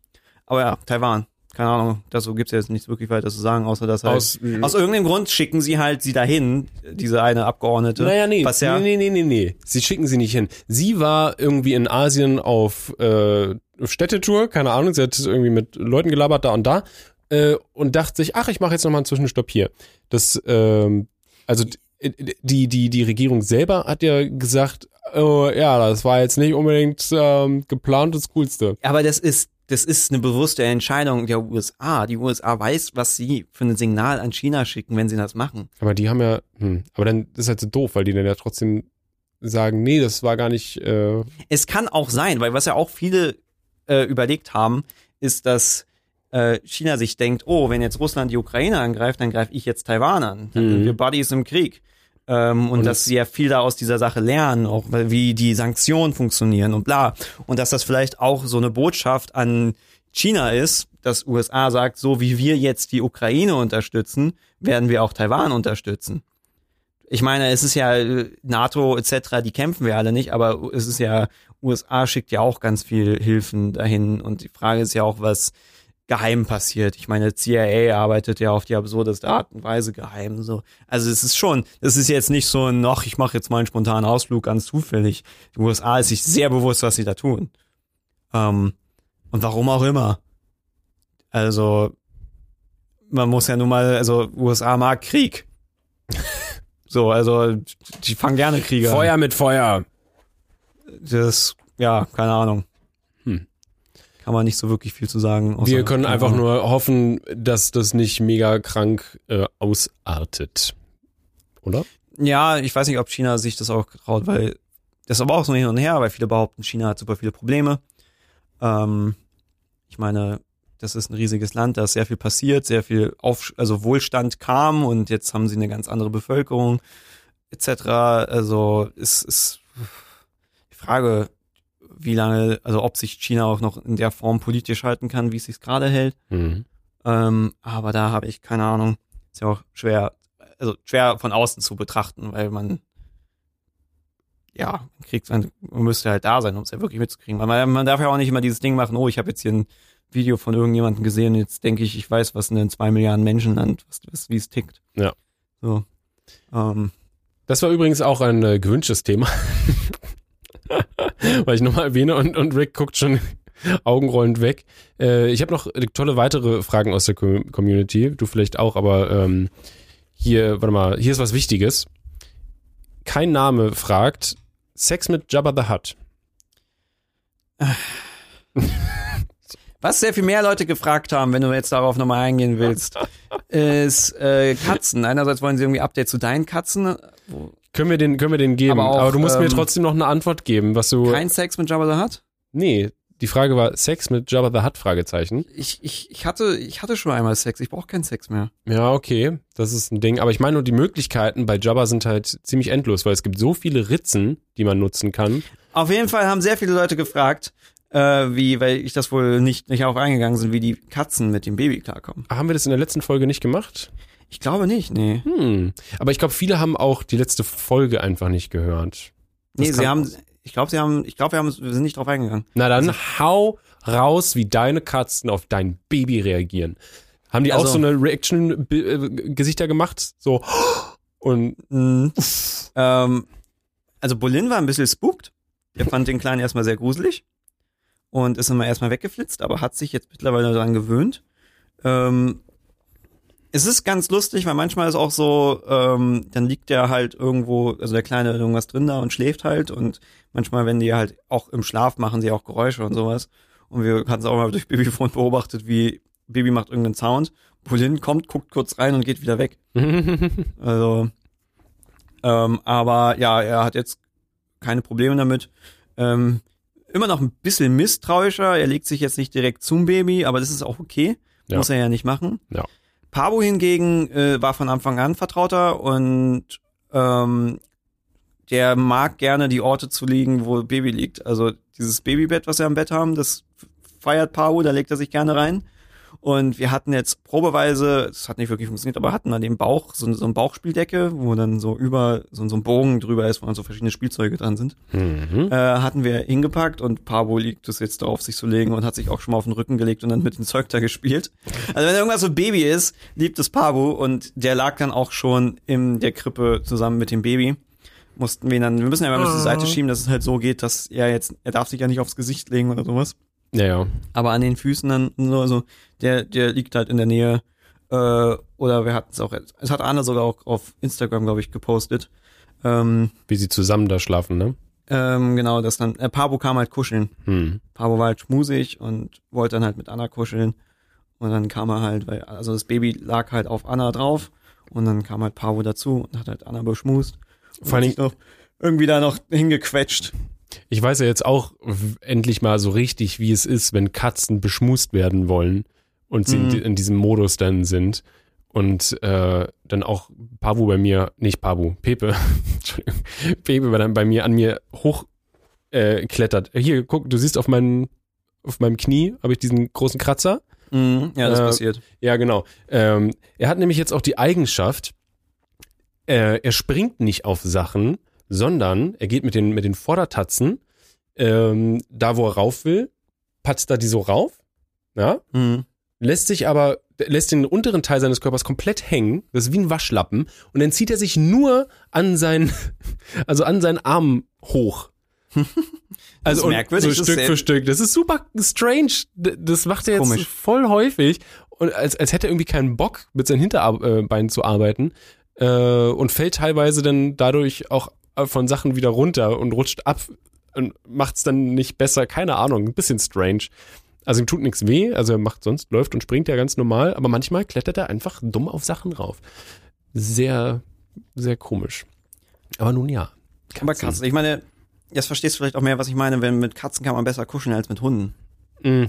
Aber ja, Taiwan. Keine Ahnung, dazu gibt's jetzt nichts wirklich weiter zu sagen, außer dass halt Aus, aus irgendeinem Grund schicken sie halt sie dahin, diese eine Abgeordnete. Naja, nee, Was ja, nee, nee, nee, nee, nee. Sie schicken sie nicht hin. Sie war irgendwie in Asien auf äh, Städtetour, keine Ahnung, sie hat irgendwie mit Leuten gelabert da und da äh, und dachte sich, ach, ich mache jetzt noch mal einen Zwischenstopp hier. Das, ähm, also d- die, die, die Regierung selber hat ja gesagt, oh, ja, das war jetzt nicht unbedingt ähm, geplant das Coolste. aber das ist, das ist eine bewusste Entscheidung der USA. Die USA weiß, was sie für ein Signal an China schicken, wenn sie das machen. Aber die haben ja, hm, aber dann ist halt so doof, weil die dann ja trotzdem sagen, nee, das war gar nicht, äh, Es kann auch sein, weil was ja auch viele äh, überlegt haben, ist, dass äh, China sich denkt, oh, wenn jetzt Russland die Ukraine angreift, dann greife ich jetzt Taiwan an. Dann sind Mhm. wir Buddies im Krieg. Ähm, und, Und- dass sie ja viel da aus dieser Sache lernen, auch wie die Sanktionen funktionieren und bla. Und dass das vielleicht auch so eine Botschaft an China ist, dass USA sagt, so wie wir jetzt die Ukraine unterstützen, werden wir auch Taiwan unterstützen. Ich meine, es ist ja äh, NATO etc., die kämpfen wir alle nicht, aber es ist ja, USA schickt ja auch ganz viel Hilfen dahin und die Frage ist ja auch, was geheim passiert. Ich meine, CIA arbeitet ja auf die absurdeste Art und Weise geheim. So. Also es ist schon, es ist jetzt nicht so ein, ach, ich mache jetzt mal einen spontanen Ausflug ganz zufällig. Die USA ist sich sehr bewusst, was sie da tun. Ähm, und warum auch immer. Also, man muss ja nun mal, also USA mag Krieg. *laughs* so, also die fangen gerne Kriege an. Feuer mit Feuer. Das, ja, keine Ahnung. Kann man nicht so wirklich viel zu sagen. Wir können einfach nur hoffen, dass das nicht mega krank äh, ausartet. Oder? Ja, ich weiß nicht, ob China sich das auch traut, weil das ist aber auch so hin und her, weil viele behaupten, China hat super viele Probleme. Ähm, ich meine, das ist ein riesiges Land, da ist sehr viel passiert, sehr viel Auf also Wohlstand kam und jetzt haben sie eine ganz andere Bevölkerung etc. Also es ist die Frage, wie lange, also ob sich China auch noch in der Form politisch halten kann, wie es sich gerade hält. Mhm. Ähm, aber da habe ich keine Ahnung. Ist ja auch schwer, also schwer von außen zu betrachten, weil man ja, man kriegt, man müsste halt da sein, um es ja wirklich mitzukriegen. Weil man, man darf ja auch nicht immer dieses Ding machen, oh, ich habe jetzt hier ein Video von irgendjemandem gesehen, jetzt denke ich, ich weiß, was in einem zwei Milliarden Menschenland, was, was, wie es tickt. Ja. So. Ähm, Das war übrigens auch ein äh, gewünschtes Thema. *laughs* *laughs* Weil ich nochmal erwähne und, und Rick guckt schon *laughs* augenrollend weg. Äh, ich habe noch tolle weitere Fragen aus der Com Community. Du vielleicht auch, aber ähm, hier, warte mal, hier ist was Wichtiges. Kein Name fragt, Sex mit Jabba the Hutt. *laughs* was sehr viel mehr Leute gefragt haben, wenn du jetzt darauf nochmal eingehen willst, ist äh, Katzen. Einerseits wollen sie irgendwie Update zu deinen Katzen. Können wir den, können wir den geben? Aber Aber, auch, du musst mir ähm, trotzdem noch eine Antwort geben, was du. kein Sex mit Jabba the Hutt? nee, die Frage war Sex mit Jabba the Hutt? Fragezeichen. Ich, ich, ich hatte, ich hatte schon einmal Sex. Ich brauche keinen Sex mehr. Ja, okay, das ist ein Ding. Aber ich meine nur, die Möglichkeiten bei Jabba sind halt ziemlich endlos, weil es gibt so viele Ritzen, die man nutzen kann. Auf jeden Fall haben sehr viele Leute gefragt, äh, wie, weil ich das wohl nicht, nicht auf eingegangen sind, wie die Katzen mit dem Baby klarkommen. Haben wir das in der letzten Folge nicht gemacht? Ich glaube nicht, nee. Hm. Aber ich glaube, viele haben auch die letzte Folge einfach nicht gehört. Das nee, sie haben, ich glaube, sie haben, ich glaube, wir haben, wir sind nicht drauf eingegangen. Na dann hau raus, wie deine Katzen auf dein Baby reagieren. Haben die auch Also- so eine Reaction-Gesichter gemacht? So und Mhm. ähm, also Bolin war ein bisschen spooked. Der fand den Kleinen erstmal sehr gruselig und ist immer erstmal weggeflitzt, aber hat sich jetzt mittlerweile daran gewöhnt. Ähm, es ist ganz lustig, weil manchmal ist auch so, ähm, dann liegt der halt irgendwo, also der Kleine irgendwas drin da und schläft halt und manchmal, wenn die halt auch im Schlaf machen, sie auch Geräusche und sowas. Und wir hatten es auch mal *laughs* durch Babyphone beobachtet, wie Baby macht irgendeinen Sound. Bolin kommt, guckt kurz rein und geht wieder weg. *laughs* Also, ähm, aber ja, er hat jetzt keine Probleme damit. Ähm, immer noch ein bisschen misstrauischer. Er legt sich jetzt nicht direkt zum Baby, aber das ist auch okay. Ja. Muss er ja nicht machen. Ja. Pabo hingegen äh, war von Anfang an vertrauter und ähm, der mag gerne die Orte zu liegen, wo Baby liegt. Also dieses Babybett, was wir am Bett haben, das feiert Pabo, da legt er sich gerne rein. Und wir hatten jetzt probeweise, das hat nicht wirklich funktioniert, aber hatten an dem Bauch so, so eine Bauchspieldecke, wo dann so über so, so ein Bogen drüber ist, wo dann so verschiedene Spielzeuge dran sind. Mhm. Äh, hatten wir hingepackt und Pabo liegt es jetzt darauf, sich zu legen und hat sich auch schon mal auf den Rücken gelegt und dann mit dem Zeug da gespielt. Also wenn irgendwas so Baby ist, liebt es Pabo und der lag dann auch schon in der Krippe zusammen mit dem Baby. Mussten wir ihn dann, wir müssen ja immer zur Seite schieben, dass es halt so geht, dass er jetzt, er darf sich ja nicht aufs Gesicht legen oder sowas. Ja, ja. Aber an den Füßen dann so, der, der liegt halt in der Nähe. Äh, oder wir hatten es auch, es hat Anna sogar auch auf Instagram, glaube ich, gepostet. Ähm, Wie sie zusammen da schlafen, ne? ähm, genau, dass dann, äh, Pabo kam halt kuscheln. Hm. Pabo war halt schmusig und wollte dann halt mit Anna kuscheln. Und dann kam er halt, weil, also das Baby lag halt auf Anna drauf. Und dann kam halt Pavo dazu und hat halt Anna beschmust. Vor noch irgendwie da noch hingequetscht. Ich weiß ja jetzt auch endlich mal so richtig, wie es ist, wenn Katzen beschmust werden wollen und sie in, Mhm. di- in diesem Modus dann sind. Und äh, dann auch Pavu bei mir, nicht Pavu, Pepe, *laughs* Entschuldigung, Pepe bei, dann bei mir an mir hoch äh. Hier, guck, du siehst auf, meinen, auf meinem Knie habe ich diesen großen Kratzer. Mhm, ja, das Äh, passiert. Ja, genau. Ähm, er hat nämlich jetzt auch die Eigenschaft, äh, er springt nicht auf Sachen, sondern er geht mit den, mit den Vordertatzen, ähm, da wo er rauf will, patzt da die so rauf, ja, Mhm. lässt sich aber, lässt den unteren Teil seines Körpers komplett hängen, das ist wie ein Waschlappen, und dann zieht er sich nur an seinen, *laughs* also an seinen Arm hoch. *laughs* Also und merkwürdig, so Stück für Stück. Das ist super strange. Das macht er jetzt Komisch. voll häufig. Und als, als hätte er irgendwie keinen Bock, mit seinen Hinterbeinen zu arbeiten. Äh, und fällt teilweise dann dadurch auch von Sachen wieder runter und rutscht ab und macht's dann nicht besser. Keine Ahnung. Ein bisschen strange. Also ihm tut nichts weh. Also er macht sonst, läuft und springt ja ganz normal. Aber manchmal klettert er einfach dumm auf Sachen rauf. Sehr, sehr komisch. Aber nun ja. Aber Katzen, ich meine, jetzt verstehst du vielleicht auch mehr, was ich meine, wenn mit Katzen kann man besser kuscheln als mit Hunden. Mm.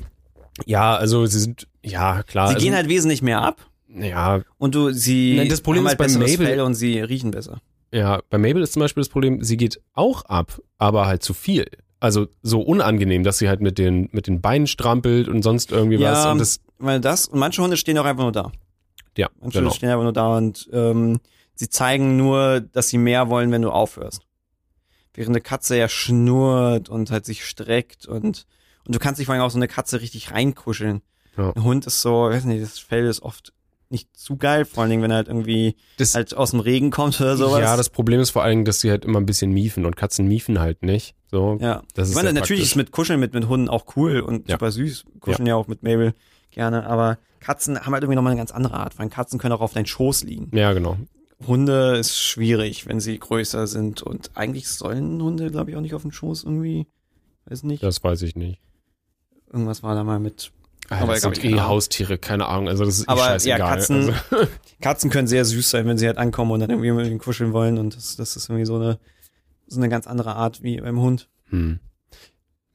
Ja, also sie sind, ja klar. Sie also, gehen halt wesentlich mehr ab Ja, und du, sie Nein, das Problem ist halt bei Mabel- Fell und sie riechen besser. Ja, bei Mabel ist zum Beispiel das Problem, sie geht auch ab, aber halt zu viel. Also so unangenehm, dass sie halt mit den, mit den Beinen strampelt und sonst irgendwie was. Ja, Und das, weil das, und manche Hunde stehen auch einfach nur da. ja, Manche genau. Hunde stehen einfach nur da und ähm, sie zeigen nur, dass sie mehr wollen, wenn du aufhörst. Während eine Katze ja schnurrt und halt sich streckt und und du kannst dich vor allem auch so eine Katze richtig reinkuscheln. Ja. Ein Hund ist so, weiß nicht, das Fell ist oft nicht zu geil, vor allen Dingen, wenn er halt irgendwie Das- halt aus dem Regen kommt oder sowas. Ja, das Problem ist vor allem, dass sie halt immer ein bisschen miefen und Katzen miefen halt nicht. So, Ja. das ist ich meine, natürlich praktisch. ist mit Kuscheln mit, mit Hunden auch cool und Ja. super süß. Kuscheln ja. auch mit Mabel gerne, aber Katzen haben halt irgendwie nochmal eine ganz andere Art, weil Katzen können auch auf deinen Schoß liegen. Ja, genau. Hunde ist schwierig, wenn sie größer sind und eigentlich sollen Hunde, glaube ich, auch nicht auf den Schoß irgendwie, weiß nicht. Das weiß ich nicht. Irgendwas war da mal mit. Ah, Aber das sind eh. Haustiere, keine Ahnung. Also das ist eh Aber ja, scheißegal. Katzen- Also, *laughs* Katzen können sehr süß sein, wenn sie halt ankommen und dann irgendwie mit ihnen kuscheln wollen und das, das ist irgendwie so eine, so eine ganz andere Art wie beim Hund. Hm.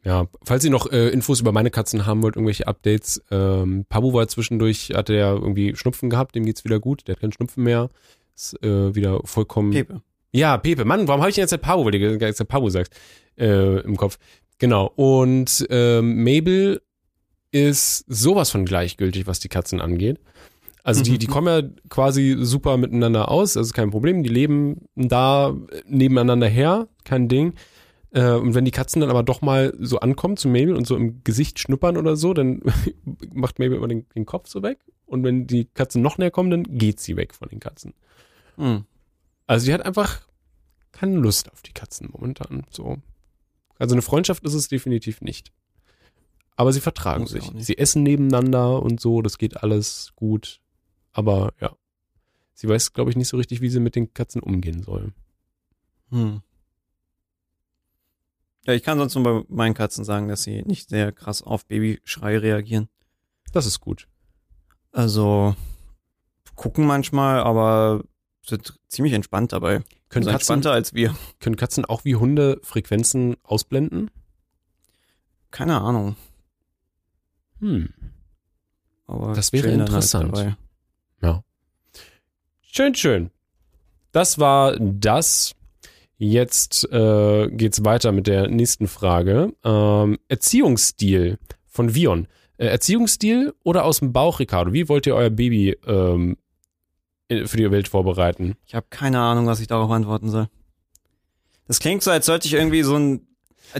Ja, falls ihr noch äh, Infos über meine Katzen haben wollt, irgendwelche Updates, ähm, Pabu war zwischendurch, hatte ja irgendwie Schnupfen gehabt, dem geht's wieder gut, der hat keinen Schnupfen mehr, ist äh, wieder vollkommen. Pepe. Ja, Pepe, Mann, warum habe ich denn jetzt der Pabu, weil du jetzt der Pabu sagst, äh, im Kopf. Genau, und ähm, Mabel ist sowas von gleichgültig, was die Katzen angeht. Also die, Mhm. die kommen ja quasi super miteinander aus, ist kein Problem. Die leben da nebeneinander her, kein Ding. Äh, und wenn die Katzen dann aber doch mal so ankommen zu Mabel und so im Gesicht schnuppern oder so, dann *laughs* macht Mabel immer den, den Kopf so weg. Und wenn die Katzen noch näher kommen, dann geht sie weg von den Katzen. Hm. Also die hat einfach keine Lust auf die Katzen momentan. So. Also eine Freundschaft ist es definitiv nicht. Aber sie vertragen Muss sich. Sie essen nebeneinander und so, das geht alles gut. Aber ja. Sie weiß, glaube ich, nicht so richtig, wie sie mit den Katzen umgehen soll. Hm. Ja, ich kann sonst nur bei meinen Katzen sagen, dass sie nicht sehr krass auf Babyschrei reagieren. Das ist gut. Also gucken manchmal, aber sind ziemlich entspannt dabei. Können Also Katzen, entspannter als wir. können Katzen auch wie Hunde Frequenzen ausblenden? Keine Ahnung. Hm. Aber Das wäre dann interessant. Halt dabei. Schön, schön. Das war das. Jetzt äh, geht's weiter mit der nächsten Frage. Ähm, Erziehungsstil von Vion. Äh, Erziehungsstil oder aus dem Bauch, Ricardo? Wie wollt ihr euer Baby ähm, für die Welt vorbereiten? Ich habe keine Ahnung, was ich darauf antworten soll. Das klingt so, als sollte ich irgendwie so ein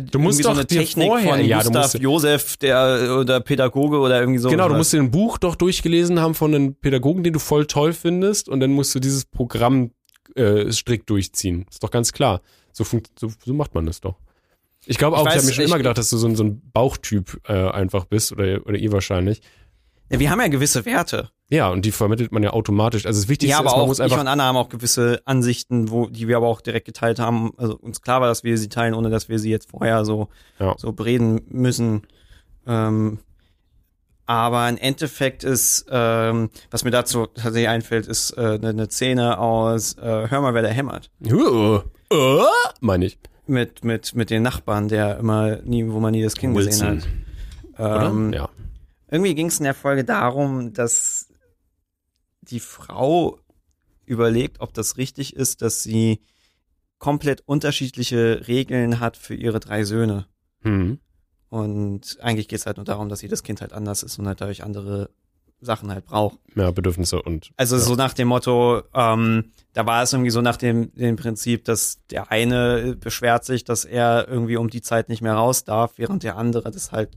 Du musst so doch eine Technik vorher- von ja, du Gustav musst- Josef, der oder Pädagoge oder irgendwie so. genau, du musst dir ein Buch doch durchgelesen haben von einem Pädagogen, den du voll toll findest, und dann musst du dieses Programm äh, strikt durchziehen. Ist doch ganz klar. So, funkt, so, so macht man das doch. Ich glaube Ich auch, ich, weiß, habe mir schon ich- immer gedacht, dass du so ein, so ein Bauchtyp äh, einfach bist oder, oder ihr wahrscheinlich. ja, wir haben ja gewisse Werte. Ja, und die vermittelt man ja automatisch. Also das Wichtigste Ja, aber ist, man auch muss ich einfach. und Anna haben auch gewisse Ansichten, wo die wir aber auch direkt geteilt haben. Also uns klar war, dass wir sie teilen, ohne dass wir sie jetzt vorher so Ja. so bereden müssen. Ähm, aber im Endeffekt ist, ähm, was mir dazu tatsächlich einfällt, ist äh, eine, eine Szene aus äh, Hör mal, wer da hämmert. Uh, uh, meine ich. Mit, mit, mit den Nachbarn, der immer nie, wo man nie das Kind Wilson, gesehen hat. Oder? Ähm, ja. Irgendwie ging es in der Folge darum, dass die Frau überlegt, ob das richtig ist, dass sie komplett unterschiedliche Regeln hat für ihre drei Söhne. Hm. Und eigentlich geht es halt nur darum, dass jedes Kind halt anders ist und halt dadurch andere Sachen halt braucht. Ja, Bedürfnisse und. Also ja. so nach dem Motto, ähm, da war es irgendwie so nach dem, dem Prinzip, dass der eine beschwert sich, dass er irgendwie um die Zeit nicht mehr raus darf, während der andere das halt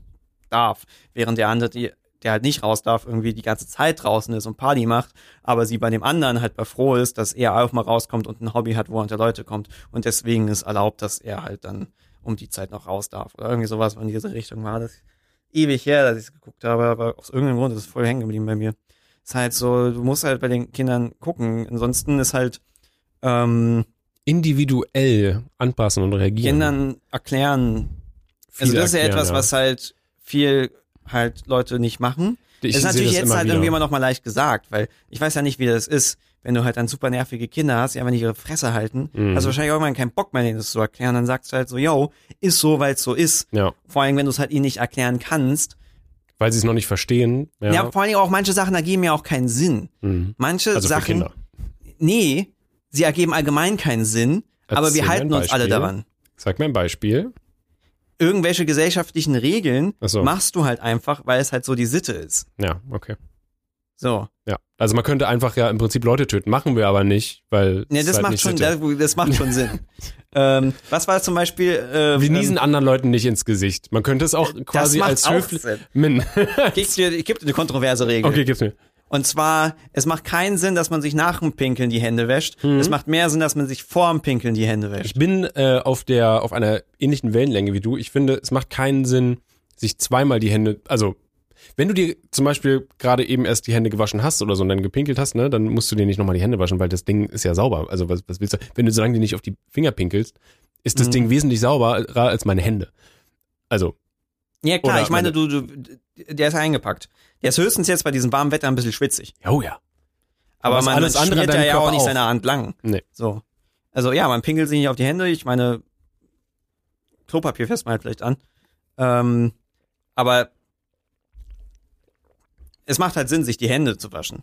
darf. Während der andere, die, der halt nicht raus darf, irgendwie die ganze Zeit draußen ist und Party macht, aber sie bei dem anderen halt bei froh ist, dass er auch mal rauskommt und ein Hobby hat, wo er unter Leute kommt. Und deswegen ist erlaubt, dass er halt dann um die Zeit noch raus darf. Oder irgendwie sowas in diese Richtung war das ewig her, dass ich es geguckt habe, aber aus irgendeinem Grund ist es voll hängen geblieben bei mir. Ist halt so, du musst halt bei den Kindern gucken. Ansonsten ist halt ähm, individuell anpassen und reagieren. Kindern erklären. Viel also das ist ja erklären, etwas, was halt viel halt Leute nicht machen. Ich ist sehe natürlich das jetzt halt wieder. irgendwie immer noch mal leicht gesagt, weil ich weiß ja nicht, wie das ist, wenn du halt dann super nervige Kinder hast, die einfach nicht ihre Fresse halten, Mhm. hast du wahrscheinlich irgendwann keinen Bock mehr, denen das zu erklären. Dann sagst du halt so, yo, ist so, weil es so ist. Ja, Vor allem, wenn du es halt ihnen nicht erklären kannst. weil sie es noch nicht verstehen. Ja. Ja. vor allem auch manche Sachen ergeben ja auch keinen Sinn. Mhm. Manche Also für Sachen, Kinder. nee, sie ergeben allgemein keinen Sinn, aber Erzähl wir mir halten uns alle daran. Sag mir ein Beispiel. Irgendwelche gesellschaftlichen Regeln so. machst du halt einfach, weil es halt so die Sitte ist. Ja, okay. So. Ja. Also man könnte einfach ja im Prinzip Leute töten. Machen wir aber nicht, weil. Ja, es das halt macht schon, das, das macht schon Sinn. *laughs* ähm, was war zum Beispiel? Äh, Wir niesen ähm, anderen Leuten nicht ins Gesicht. Man könnte es auch quasi als höflich. Ich, dir, dir eine kontroverse Regel. okay, gib's mir. Und zwar, es macht keinen Sinn, dass man sich nach dem Pinkeln die Hände wäscht. Mhm. Es macht mehr Sinn, dass man sich vor dem Pinkeln die Hände wäscht. Ich bin äh, auf der auf einer ähnlichen Wellenlänge wie du. Ich finde, es macht keinen Sinn, sich zweimal die Hände, also wenn du dir zum Beispiel gerade eben erst die Hände gewaschen hast oder so und dann gepinkelt hast, ne, dann musst du dir nicht nochmal die Hände waschen, weil das Ding ist ja sauber. Also was, was willst du? Wenn du solange dir nicht auf die Finger pinkelst, ist das Mhm. Ding wesentlich sauberer als meine Hände. Also Ja klar, ich meine, du, du, der ist eingepackt. Der ist höchstens jetzt bei diesem warmen Wetter ein bisschen schwitzig. oh ja. Aber Aber man, alles man andere an schmiert ja, auch nicht auch. seine Hand lang. Nee. So. Also ja, man pinkelt sich nicht auf die Hände. Ich meine, Klopapier fässt man halt vielleicht an. Ähm, aber es macht halt Sinn, sich die Hände zu waschen.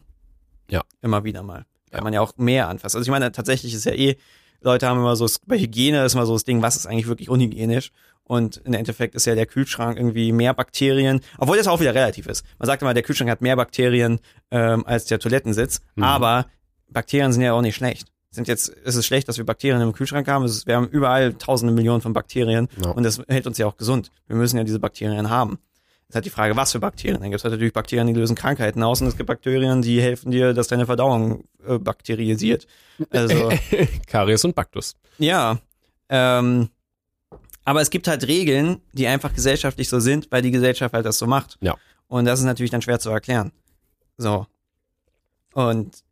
Ja. Immer wieder mal. Weil Ja. man ja auch mehr anfasst. Also ich meine, tatsächlich ist ja eh, Leute haben immer so, bei Hygiene ist immer so das Ding, was ist eigentlich wirklich unhygienisch? Und im Endeffekt ist ja der Kühlschrank irgendwie mehr Bakterien, obwohl das auch wieder relativ ist. Man sagt immer, der Kühlschrank hat mehr Bakterien ähm, als der Toilettensitz, Mhm. aber Bakterien sind ja auch nicht schlecht. Sind jetzt, ist es schlecht, dass wir Bakterien im Kühlschrank haben? Es ist, wir haben überall tausende Millionen von Bakterien Ja. und das hält uns ja auch gesund. Wir müssen ja diese Bakterien haben. Das ist halt die Frage, was für Bakterien. Dann gibt es halt natürlich Bakterien, die lösen Krankheiten aus und es gibt Bakterien, die helfen dir, dass deine Verdauung äh, bakterisiert. Also *laughs* Karies und Baktus. ja, ähm, aber es gibt halt Regeln, die einfach gesellschaftlich so sind, weil die Gesellschaft halt das so macht. Ja. Und das ist natürlich dann schwer zu erklären. So. Und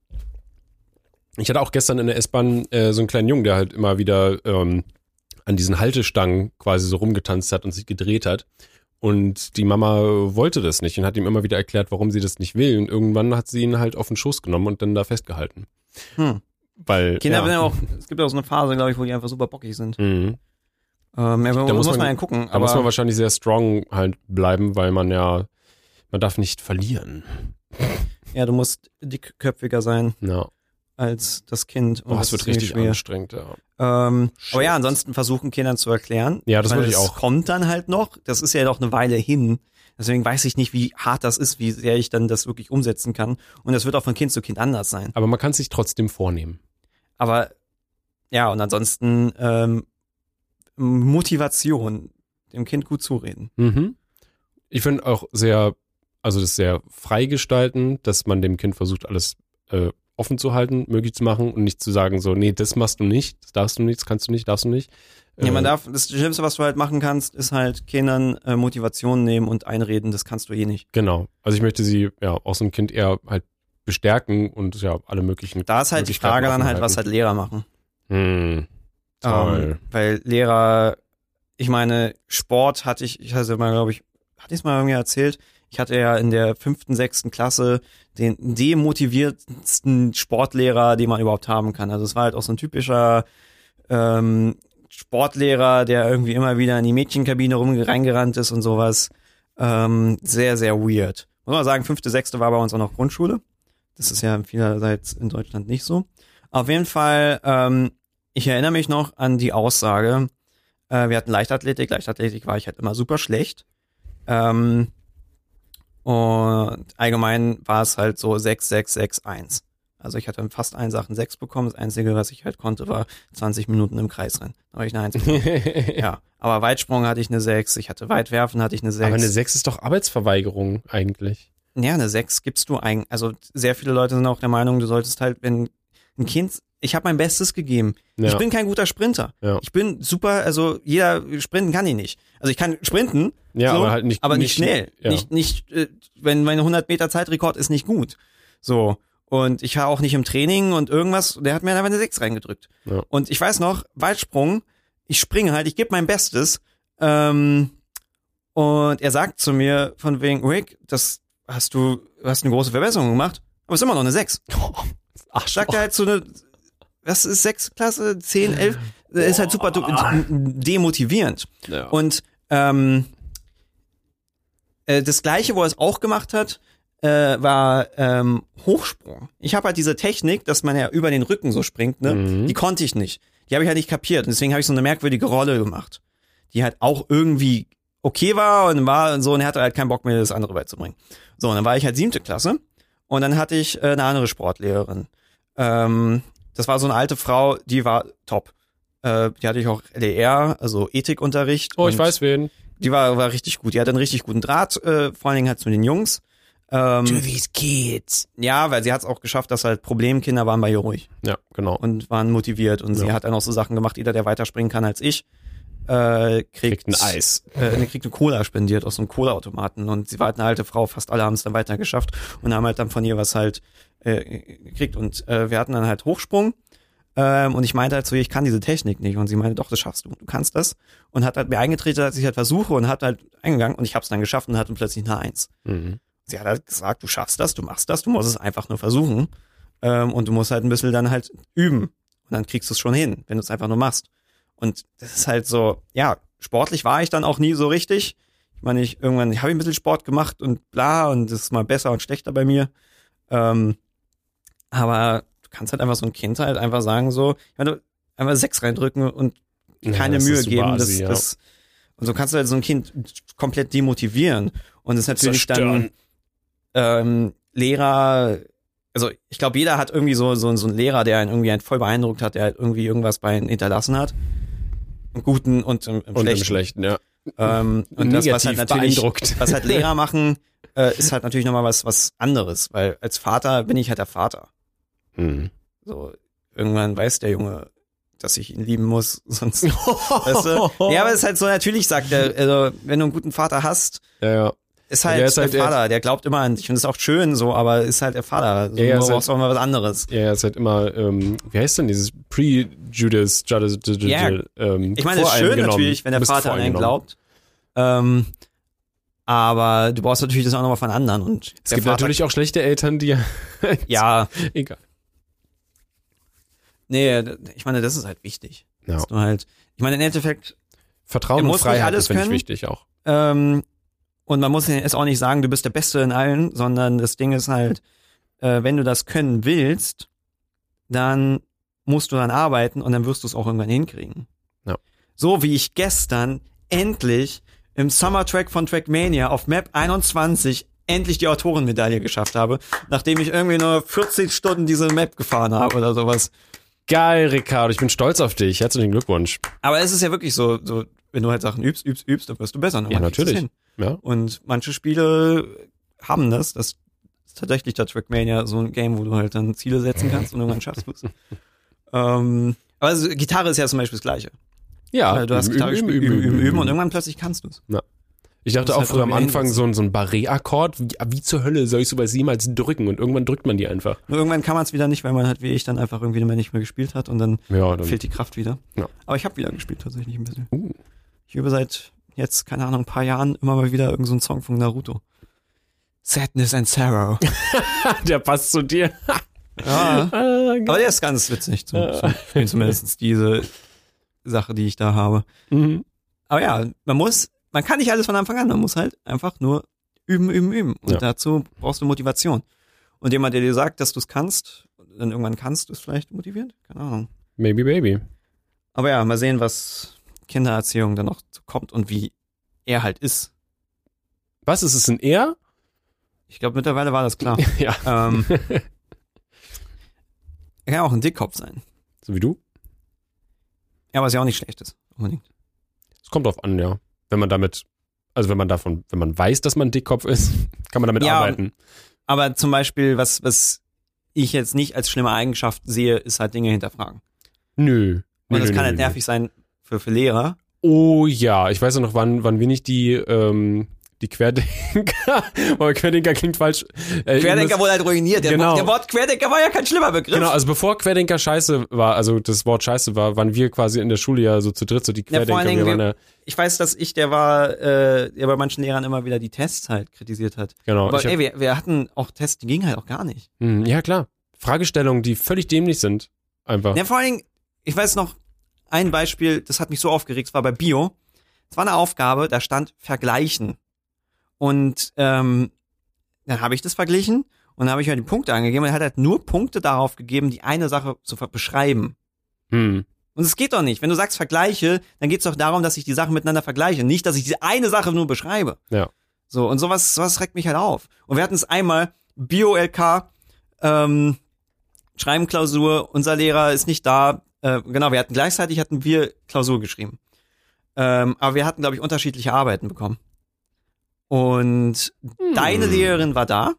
Ich hatte auch gestern in der S-Bahn äh, so einen kleinen Jungen, der halt immer wieder ähm, an diesen Haltestangen quasi so rumgetanzt hat und sich gedreht hat. Und die Mama wollte das nicht und hat ihm immer wieder erklärt, warum sie das nicht will. Und irgendwann hat sie ihn halt auf den Schoß genommen und dann da festgehalten. hm. Weil Kinder ja, ja auch, es gibt auch so eine Phase, glaube ich, wo die einfach super bockig sind. Mhm. Ähm, ja, da muss, muss man, man- ja gucken. Da muss man wahrscheinlich sehr strong halt bleiben, weil man ja, man darf nicht verlieren. *laughs* ja, du musst dickköpfiger sein Ja. als das Kind. Und Boah, das wird richtig schwer. anstrengend, ja. Ähm, Shit. aber ja, ansonsten versuchen Kindern zu erklären. Ja, das würde ich auch. kommt dann halt noch. Das ist ja doch eine Weile hin. Deswegen weiß ich nicht, wie hart das ist, wie sehr ich dann das wirklich umsetzen kann. Und das wird auch von Kind zu Kind anders sein. Aber man kann es sich trotzdem vornehmen. Aber ja, und ansonsten ähm, Motivation, dem Kind gut zureden. Mhm. Ich finde auch sehr, also das sehr frei gestalten, dass man dem Kind versucht, alles äh, offen zu halten, möglich zu machen und nicht zu sagen, so, nee, das machst du nicht, das darfst du nicht, das kannst du nicht, darfst du nicht. Ja, man Äh, darf, das Schlimmste, was du halt machen kannst, ist halt Kindern äh, Motivation nehmen und einreden, das kannst du eh nicht. Genau. Also ich möchte sie ja auch so ein Kind eher halt bestärken und ja alle möglichen. Da ist halt die Frage dann halt, was halt Lehrer machen. Hm, toll. Ähm, weil Lehrer, ich meine, Sport hatte ich, ich hatte mal, glaube ich, hatte ich es mal irgendwie erzählt, ich hatte ja in der fünften, sechsten Klasse den demotiviertsten Sportlehrer, den man überhaupt haben kann. Also es war halt auch so ein typischer ähm, Sportlehrer, der irgendwie immer wieder in die Mädchenkabine rum reingerannt ist und sowas. Ähm, sehr, sehr weird. Muss man sagen, fünfte, sechste war bei uns auch noch Grundschule. Das ist ja vielerseits in Deutschland nicht so. Auf jeden Fall, ähm, ich erinnere mich noch an die Aussage, äh, wir hatten Leichtathletik, Leichtathletik war ich halt immer super schlecht. Ähm, und allgemein war es halt so 6, 6, 6, 1. Also ich hatte in fast allen Sachen 6 bekommen. Das Einzige, was ich halt konnte, war 20 Minuten im Kreis rennen. Da habe ich eine 1 bekommen. *laughs* ja, aber Weitsprung hatte ich eine 6, ich hatte Weitwerfen hatte ich eine 6. Aber eine 6 ist doch Arbeitsverweigerung eigentlich. Ja, eine 6 gibst du ein. Also sehr viele Leute sind auch der Meinung, du solltest halt, wenn ein Kind, ich habe mein Bestes gegeben. Ja. Ich bin kein guter Sprinter. Ja. Ich bin super, also jeder sprinten kann ich nicht. Also ich kann sprinten, Ja, so, aber halt nicht- aber nicht, nicht- schnell. ja. Nicht, nicht, äh, wenn mein 100 Meter Zeitrekord ist nicht gut. So. Und ich war auch nicht im Training und irgendwas, der hat mir einfach eine 6 reingedrückt. Ja. Und ich weiß noch, Weitsprung, ich springe halt, ich gebe mein Bestes. Ähm, und er sagt zu mir von wegen, Rick, das hast du, du hast eine große Verbesserung gemacht, aber es ist immer noch eine 6. *laughs* Ach, Sagt er halt so eine, was ist 6 Klasse, 10, 11? Das ist halt super du- demotivierend. ja. Und ähm, äh, das gleiche, wo er es auch gemacht hat, äh, war ähm, Hochsprung. Ich habe halt diese Technik, dass man ja über den Rücken so springt, ne? Mhm. Die konnte ich nicht. Die habe ich halt nicht kapiert. Und deswegen habe ich so eine merkwürdige Rolle gemacht, die halt auch irgendwie okay war und war und so und er hatte halt keinen Bock mehr, das andere beizubringen. So, und dann war ich halt siebte Klasse und dann hatte ich äh, eine andere Sportlehrerin. Ähm, das war so eine alte Frau, die war top. Äh, die hatte ich auch LER, also Ethikunterricht. oh, ich weiß wen. Die war, war richtig gut. Die hat einen richtig guten Draht, äh, vor allen Dingen halt zu den Jungs. Ähm, these kids. ja, weil sie hat es auch geschafft, dass halt Problemkinder waren bei ihr ruhig Ja, genau. und waren motiviert und sie Ja. hat dann auch so Sachen gemacht, jeder, der weiterspringen kann als ich, äh, kriegt, Kriegt ein Eis. Äh, ne, kriegt eine Cola spendiert aus so einem Cola-Automaten und sie war halt eine alte Frau, fast alle haben es dann weiter geschafft und haben halt dann von ihr was halt äh, gekriegt und äh, wir hatten dann halt Hochsprung ähm, und ich meinte halt ihr, ich kann diese Technik nicht und sie meinte, doch, das schaffst du, du kannst das und hat halt mir eingetreten, dass ich halt versuche und hat halt eingegangen und ich habe es dann geschafft und hatte plötzlich eine Eins. Mhm. Sie hat halt gesagt, du schaffst das, du machst das, du musst es einfach nur versuchen. Ähm, und du musst halt ein bisschen dann halt üben. Und dann kriegst du es schon hin, wenn du es einfach nur machst. Und das ist halt so, ja, sportlich war ich dann auch nie so richtig. Ich meine, ich irgendwann, ich habe ein bisschen Sport gemacht und bla, und das ist mal besser und schlechter bei mir. Ähm, aber du kannst halt einfach so ein Kind halt einfach sagen, so, ich meine, einfach sechs reindrücken und Ja, keine das ist Mühe geben. Das, assi, ja. das, Und so kannst du halt so ein Kind komplett demotivieren. Und es ist natürlich Zerstören. dann ähm, Lehrer, also ich glaube, jeder hat irgendwie so, so, so einen Lehrer, der einen irgendwie einen voll beeindruckt hat, der halt irgendwie irgendwas bei ihnen hinterlassen hat. Im Guten und im, im Und Schlechten. im Schlechten, ja. Ähm, und das, was halt Negativ natürlich, beeindruckt. was halt Lehrer *laughs* machen, äh, ist halt natürlich nochmal was, was anderes, weil als Vater bin ich halt der Vater. Hm. So, irgendwann weiß der Junge, dass ich ihn lieben muss, *laughs* sonst, weißt du? Ja, aber es ist halt so, natürlich sagt er, also, wenn du einen guten Vater hast, Ja, ja. Ist Ja, halt der ist halt der- Vater, der glaubt immer an dich und ist auch schön so, aber ist halt der Vater. So, Ja, du ist brauchst halt- auch mal was anderes. Ja, ja, ist halt immer, ähm, wie heißt denn dieses Pre-Judas, Judas, Judas, Ja. ähm, Ich meine, es ist schön natürlich, wenn der Vater an einen glaubt. Ähm, aber du brauchst natürlich das auch nochmal von anderen und Es gibt natürlich auch schlechte Eltern, die, *laughs* ja, *laughs* egal. nee, ich meine, das ist halt wichtig. Ja. Dass du halt, ich meine, im Endeffekt, Vertrauen Er und Freiheit ist, finde ich, wichtig auch. ähm, und man muss jetzt auch nicht sagen, du bist der Beste in allen, sondern das Ding ist halt, äh, wenn du das können willst, dann musst du dann arbeiten und dann wirst du es auch irgendwann hinkriegen. Ja. So wie ich gestern endlich im Summer Track von Trackmania auf Map 21 endlich die Autorenmedaille geschafft habe, nachdem ich irgendwie nur 40 Stunden diese Map gefahren habe oder sowas. Geil, Ricardo, ich bin stolz auf dich. Herzlichen Glückwunsch. Aber es ist ja wirklich so, so wenn du halt Sachen übst, übst, übst, dann wirst du besser. Ja, natürlich. Ja. Und manche Spiele haben das. Das ist tatsächlich der Trackmania so ein Game, wo du halt dann Ziele setzen kannst und irgendwann schaffst du es. *laughs* ähm, aber also, Gitarre ist ja zum Beispiel das Gleiche. Ja, Weil du hast üben, Gitarre üben, gespielt, üben, üben, üben, üben, und irgendwann plötzlich kannst du es. Ich dachte auch halt früher am Anfang so ein, so ein Barré-Akkord. Wie, wie zur Hölle soll ich sowas jemals drücken? Und irgendwann drückt man die einfach. Nur irgendwann kann man es wieder nicht, weil man halt wie ich dann einfach irgendwie nicht mehr gespielt hat und dann Ja, dann. fehlt die Kraft wieder. Ja. Aber ich habe wieder gespielt tatsächlich ein bisschen. Uh. Ich übe seit jetzt, keine Ahnung, ein paar Jahren immer mal wieder irgendeinen so einen Song von Naruto. Sadness and Sorrow. *laughs* Der passt zu dir. *laughs* ja. Ah, Aber der ist ganz witzig zum, zum Spielen, zumindest diese Sache, die ich da habe. mhm. Aber ja, man muss, man kann nicht alles von Anfang an, man muss halt einfach nur üben, üben, üben. Und Ja. dazu brauchst du Motivation. Und jemand, der dir sagt, dass du es kannst, dann irgendwann kannst du es vielleicht motivierend? Keine Ahnung. Maybe, baby. Aber ja, mal sehen, was Kindererziehung dann noch kommt und wie er halt ist. Was ist es, ein Er? Ich glaube, mittlerweile war das klar. *laughs* ja. ähm, *laughs* er kann auch ein Dickkopf sein. So wie du? Ja, was ja auch nicht schlecht ist. Unbedingt. Es kommt drauf an, ja. Wenn man damit, also wenn man davon, wenn man weiß, dass man Dickkopf ist, *laughs* kann man damit Ja, arbeiten. Aber zum Beispiel, was, was ich jetzt nicht als schlimme Eigenschaft sehe, ist halt Dinge hinterfragen. Nö. Und Nö, das nö, kann halt nö. nervig sein für, für Lehrer. Oh ja, ich weiß auch noch, wann, wann wir nicht die, ähm, die Querdenker, *laughs* aber Querdenker klingt falsch. Äh, Querdenker wurde halt ruiniert. Der, Genau. der Wort Querdenker war ja kein schlimmer Begriff. Genau, also bevor Querdenker scheiße war, also das Wort scheiße war, waren wir quasi in der Schule ja so zu dritt, so die Ja, Querdenker. allen Dingen, wir waren ja, Ich weiß, dass ich, der war, äh, der bei manchen Lehrern immer wieder die Tests halt kritisiert hat. genau. Aber ey, wir, wir hatten auch Tests, die gingen halt auch gar nicht. Hm, ja, klar. Fragestellungen, die völlig dämlich sind. Einfach. Ja, vor allen Dingen, ich weiß noch, ein Beispiel, das hat mich so aufgeregt, es war bei Bio. Es war eine Aufgabe, da stand vergleichen. Und ähm, dann habe ich das verglichen und dann habe ich mir die Punkte angegeben und er hat halt nur Punkte darauf gegeben, die eine Sache zu beschreiben. Hm. Und es geht doch nicht. Wenn du sagst vergleiche, dann geht es doch darum, dass ich die Sachen miteinander vergleiche, nicht, dass ich diese eine Sache nur beschreibe. Ja. So, und sowas, sowas regt mich halt auf. Und wir hatten es einmal, Bio-LK, ähm, Schreibenklausur, unser Lehrer ist nicht da. Äh, genau, wir hatten gleichzeitig hatten wir Klausur geschrieben. Ähm, aber wir hatten, glaube ich, unterschiedliche Arbeiten bekommen. Und deine Lehrerin war da.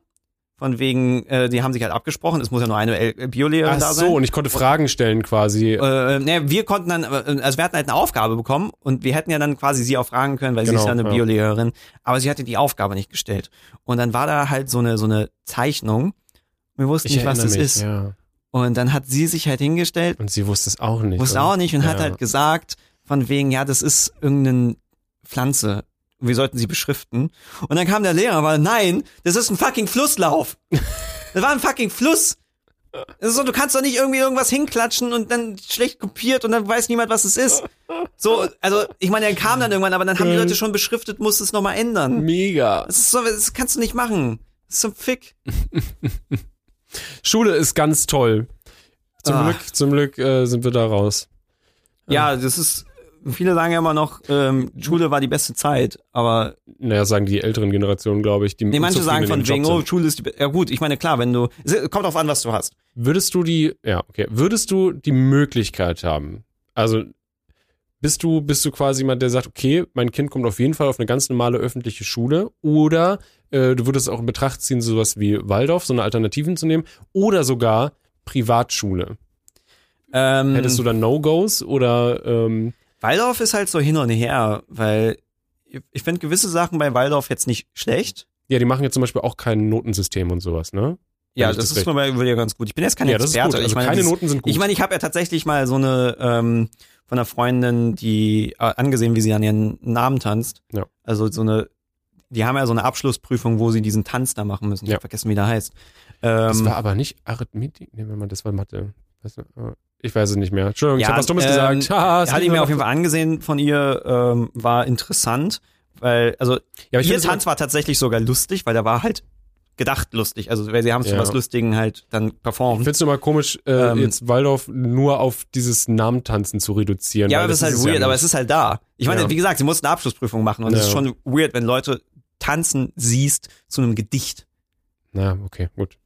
Von wegen, äh, die haben sich halt abgesprochen, es muss ja nur eine L- Biolehrerin da sein. so, und ich konnte Fragen stellen quasi. Äh, ne, wir konnten dann, äh, also wir hatten halt eine Aufgabe bekommen und wir hätten ja dann quasi sie auch fragen können, weil sie Genau, ist ja eine ja. Biolehrerin, aber sie hatte die Aufgabe nicht gestellt. Und dann war da halt so eine so eine Zeichnung. Wir wussten ich nicht, was das mich, ist. Ja. Und dann hat sie sich halt hingestellt, Und sie wusste es auch nicht. wusste oder? auch nicht und hat Ja. halt gesagt, von wegen, ja, das ist irgendeine Pflanze. Wir sollten sie beschriften. Und dann kam der Lehrer, aber nein, das ist ein fucking Flusslauf. *laughs* Das war ein fucking Fluss. So, du kannst doch nicht irgendwie irgendwas hinklatschen und dann schlecht kopiert und dann weiß niemand, was es ist. So, also, ich meine, er kam dann irgendwann, aber dann haben die Leute schon beschriftet, musst es nochmal ändern. Mega. Das ist so, das kannst du nicht machen. Das ist so ein Fick. *laughs* Schule ist ganz toll. Zum Ah. Glück, zum Glück äh, sind wir da raus. Ja, das ist, viele sagen ja immer noch, ähm, Schule war die beste Zeit, aber Naja, sagen die älteren Generationen, glaube ich. Die nee, manche sagen von oh, sind. Schule ist die Ja gut, ich meine, klar, wenn du. Kommt drauf an, was du hast. Würdest du die, ja, okay, würdest du die Möglichkeit haben, also bist du, bist du quasi jemand, der sagt, okay, mein Kind kommt auf jeden Fall auf eine ganz normale öffentliche Schule oder äh, du würdest auch in Betracht ziehen, sowas wie Waldorf, so eine Alternativen zu nehmen oder sogar Privatschule. Ähm, Hättest du da No-Gos oder ähm, Waldorf ist halt so hin und her, weil ich- finde gewisse Sachen bei Waldorf jetzt nicht schlecht. ja, die machen jetzt zum Beispiel auch kein Notensystem und sowas, ne? Ja, das, das ist mir bei ja ganz gut. Ich bin jetzt kein ja, das ist Experte. gut. Also ich meine, keine das- Noten sind gut. Ich meine, ich habe ja tatsächlich mal so eine ähm, von einer Freundin, die äh, angesehen, wie sie an ihren Namen tanzt. Ja. Also so eine, die haben ja so eine Abschlussprüfung, wo sie diesen Tanz da machen müssen. Ich Ja. hab vergessen, wie der heißt. das Ähm, war aber nicht Arithmetik, warte mal, das war Mathe. Äh, Ich weiß es nicht mehr. Entschuldigung, ich Ja, habe was Dummes ähm, gesagt. *laughs* Ha, hatte liegt ich mir auf jeden Fall angesehen von ihr, ähm, war interessant, weil, also Ja, ich ihr Tanz war tatsächlich sogar lustig, weil der war halt gedacht lustig. Also weil sie haben es Ja. was Lustigen halt dann Ich performt. finde es immer komisch, äh, Ähm, jetzt Waldorf nur auf dieses Namentanzen zu reduzieren. Ja, aber das ist halt weird, ja aber es ist halt da. Ich meine, Ja. wie gesagt, sie mussten eine Abschlussprüfung machen und es ist schon weird, wenn Leute tanzen siehst zu einem Gedicht. Na, okay, gut.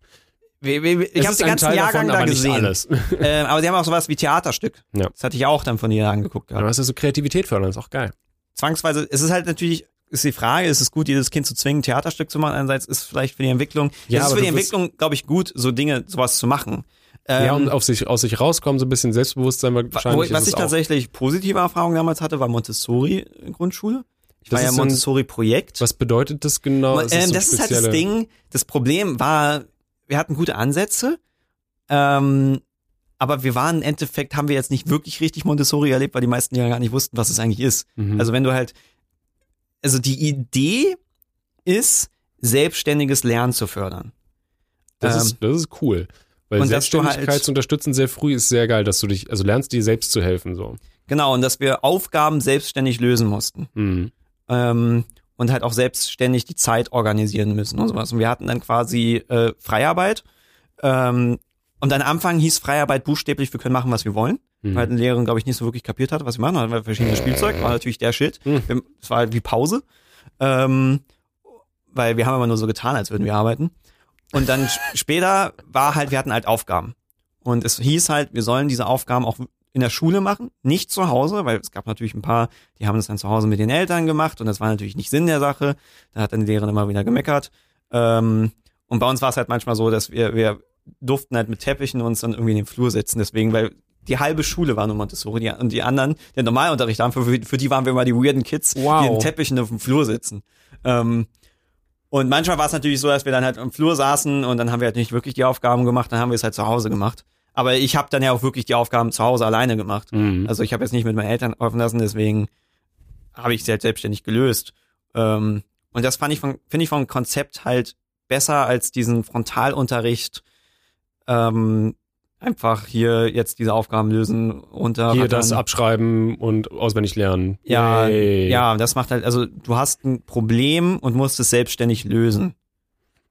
Ich habe den ganzen Teil Jahrgang davon, da aber gesehen. *laughs* Ähm, aber sie haben auch sowas wie Theaterstück. Ja. Das hatte ich auch dann von ihr angeguckt gehabt. Aber es ist so Kreativität fördern, ist auch geil. zwangsweise, es ist halt natürlich, ist die Frage, ist es gut, jedes Kind zu zwingen, Theaterstück zu machen? Einerseits ist vielleicht für die Entwicklung, Ja, es ist für die Entwicklung, glaube ich, gut, so Dinge, sowas zu machen. ja, Ähm, und auf sich, aus sich rauskommen, so ein bisschen Selbstbewusstsein wa- wo, wahrscheinlich. was ich tatsächlich positive Erfahrungen damals hatte, war Montessori Grundschule. Ich war Das ja Montessori-Projekt. Was bedeutet das genau? ähm, Ist das so das ist halt das Ding. Das Problem war, wir hatten gute Ansätze, ähm, aber wir waren im Endeffekt, haben wir jetzt nicht wirklich richtig Montessori erlebt, weil die meisten ja gar nicht wussten, was es eigentlich ist. Mhm. Also wenn du halt, also die Idee ist, selbstständiges Lernen zu fördern. das, ähm, ist, das ist cool. Weil und du Selbstständigkeit halt- zu unterstützen sehr früh ist sehr geil, dass du dich, also lernst dir selbst zu helfen, so. Genau, und dass wir Aufgaben selbstständig lösen mussten. Mhm. Ähm, und halt auch selbstständig die Zeit organisieren müssen und sowas. Und wir hatten dann quasi äh, Freiarbeit. Ähm, und am Anfang hieß Freiarbeit buchstäblich, wir können machen, was wir wollen. Mhm. Weil die Lehrerin, glaube ich, nicht so wirklich kapiert hat, was wir machen. Da hatten wir verschiedenes Spielzeug, war natürlich der Shit. Mhm. Wir- Es war halt wie Pause. Ähm, weil wir haben immer nur so getan, als würden wir arbeiten. Und dann sp- *laughs* später war halt, wir hatten halt Aufgaben. Und es hieß halt, wir sollen diese Aufgaben auch in der Schule machen, nicht zu Hause, weil es gab natürlich ein paar, die haben das dann zu Hause mit den Eltern gemacht und das war natürlich nicht Sinn der Sache. Da hat dann die Lehrerin immer wieder gemeckert. Ähm, und bei uns war es halt manchmal so, dass wir, wir durften halt mit Teppichen uns dann irgendwie in den Flur setzen, deswegen, weil die halbe Schule war nur Montessori die, und die anderen, den Normalunterricht haben, für, für die waren wir immer die weirden Kids, Wow. die in Teppichen auf dem Flur sitzen. Ähm, und manchmal war es natürlich so, dass wir dann halt im Flur saßen und dann haben wir halt nicht wirklich die Aufgaben gemacht, dann haben wir es halt zu Hause gemacht. Aber ich habe dann ja auch wirklich die Aufgaben zu Hause alleine gemacht. Mhm. Also ich habe jetzt nicht mit meinen Eltern offen lassen, deswegen habe ich es halt selbstständig gelöst. Ähm, und das fand ich von, finde ich vom Konzept halt besser als diesen Frontalunterricht. Ähm, einfach hier jetzt diese Aufgaben lösen runter. Hier das abschreiben und auswendig lernen. Ja, Yay. ja, das macht halt, also du hast ein Problem und musst es selbstständig lösen.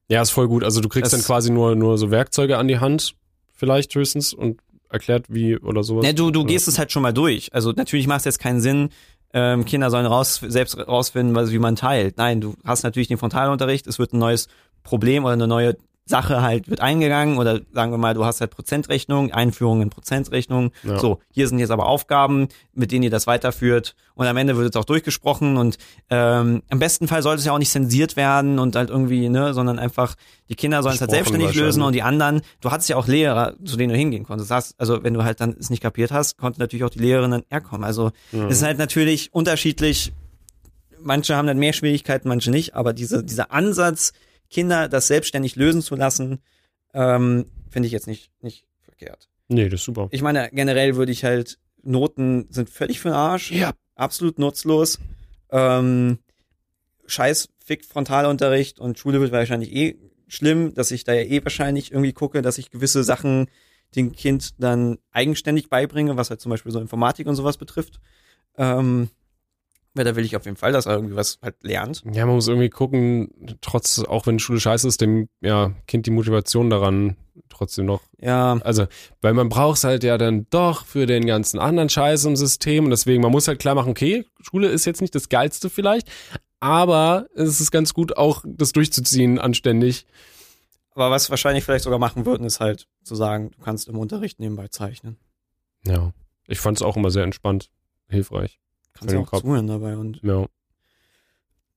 Ja, ist voll gut. Also du kriegst Das- dann quasi nur, nur so Werkzeuge an die Hand, vielleicht höchstens, und erklärt wie oder sowas. Ne, du, du gehst es halt schon mal durch. Also natürlich macht es jetzt keinen Sinn, ähm, Kinder sollen raus, selbst rausfinden, was, wie man teilt. Nein, du hast natürlich den Frontalunterricht, es wird ein neues Problem oder eine neue Sache halt wird eingegangen oder sagen wir mal, du hast halt Prozentrechnung, Einführung in Prozentrechnung. Ja. So, hier sind jetzt aber Aufgaben, mit denen ihr das weiterführt und am Ende wird es auch durchgesprochen und ähm, im besten Fall sollte es ja auch nicht zensiert werden und halt irgendwie, ne, sondern einfach die Kinder sollen es halt selbstständig lösen und die anderen, du hattest ja auch Lehrer, zu denen du hingehen konntest. Das heißt, also wenn du halt dann es nicht kapiert hast, konnte natürlich auch die Lehrerin dann herkommen. Also Ja. es ist halt natürlich unterschiedlich. Manche haben dann mehr Schwierigkeiten, manche nicht, aber diese, dieser Ansatz, Kinder das selbstständig lösen zu lassen, ähm, finde ich jetzt nicht, nicht verkehrt. Nee, das ist super. Ich meine, generell würde ich halt, Noten sind völlig für den Arsch. Ja. Absolut nutzlos. Ähm, scheiß Fick Frontalunterricht und Schule wird wahrscheinlich eh schlimm, dass ich da ja eh wahrscheinlich irgendwie gucke, dass ich gewisse Sachen dem Kind dann eigenständig beibringe, was halt zum Beispiel so Informatik und sowas betrifft. Ähm, Weil da will ich auf jeden Fall, dass er irgendwie was halt lernt. Ja, man muss irgendwie gucken, trotz, auch wenn Schule scheiße ist, dem ja, Kind die Motivation daran trotzdem noch. Ja, Also, weil man braucht es halt ja dann doch für den ganzen anderen Scheiß im System und deswegen, man muss halt klar machen, okay, Schule ist jetzt nicht das Geilste vielleicht, aber es ist ganz gut auch das durchzuziehen anständig. aber was wahrscheinlich vielleicht sogar machen würden, ist halt zu sagen, du kannst im Unterricht nebenbei zeichnen. Ja. Ich fand es auch immer sehr entspannt, hilfreich. Kannst den auch Kopf. zuhören dabei und Ja.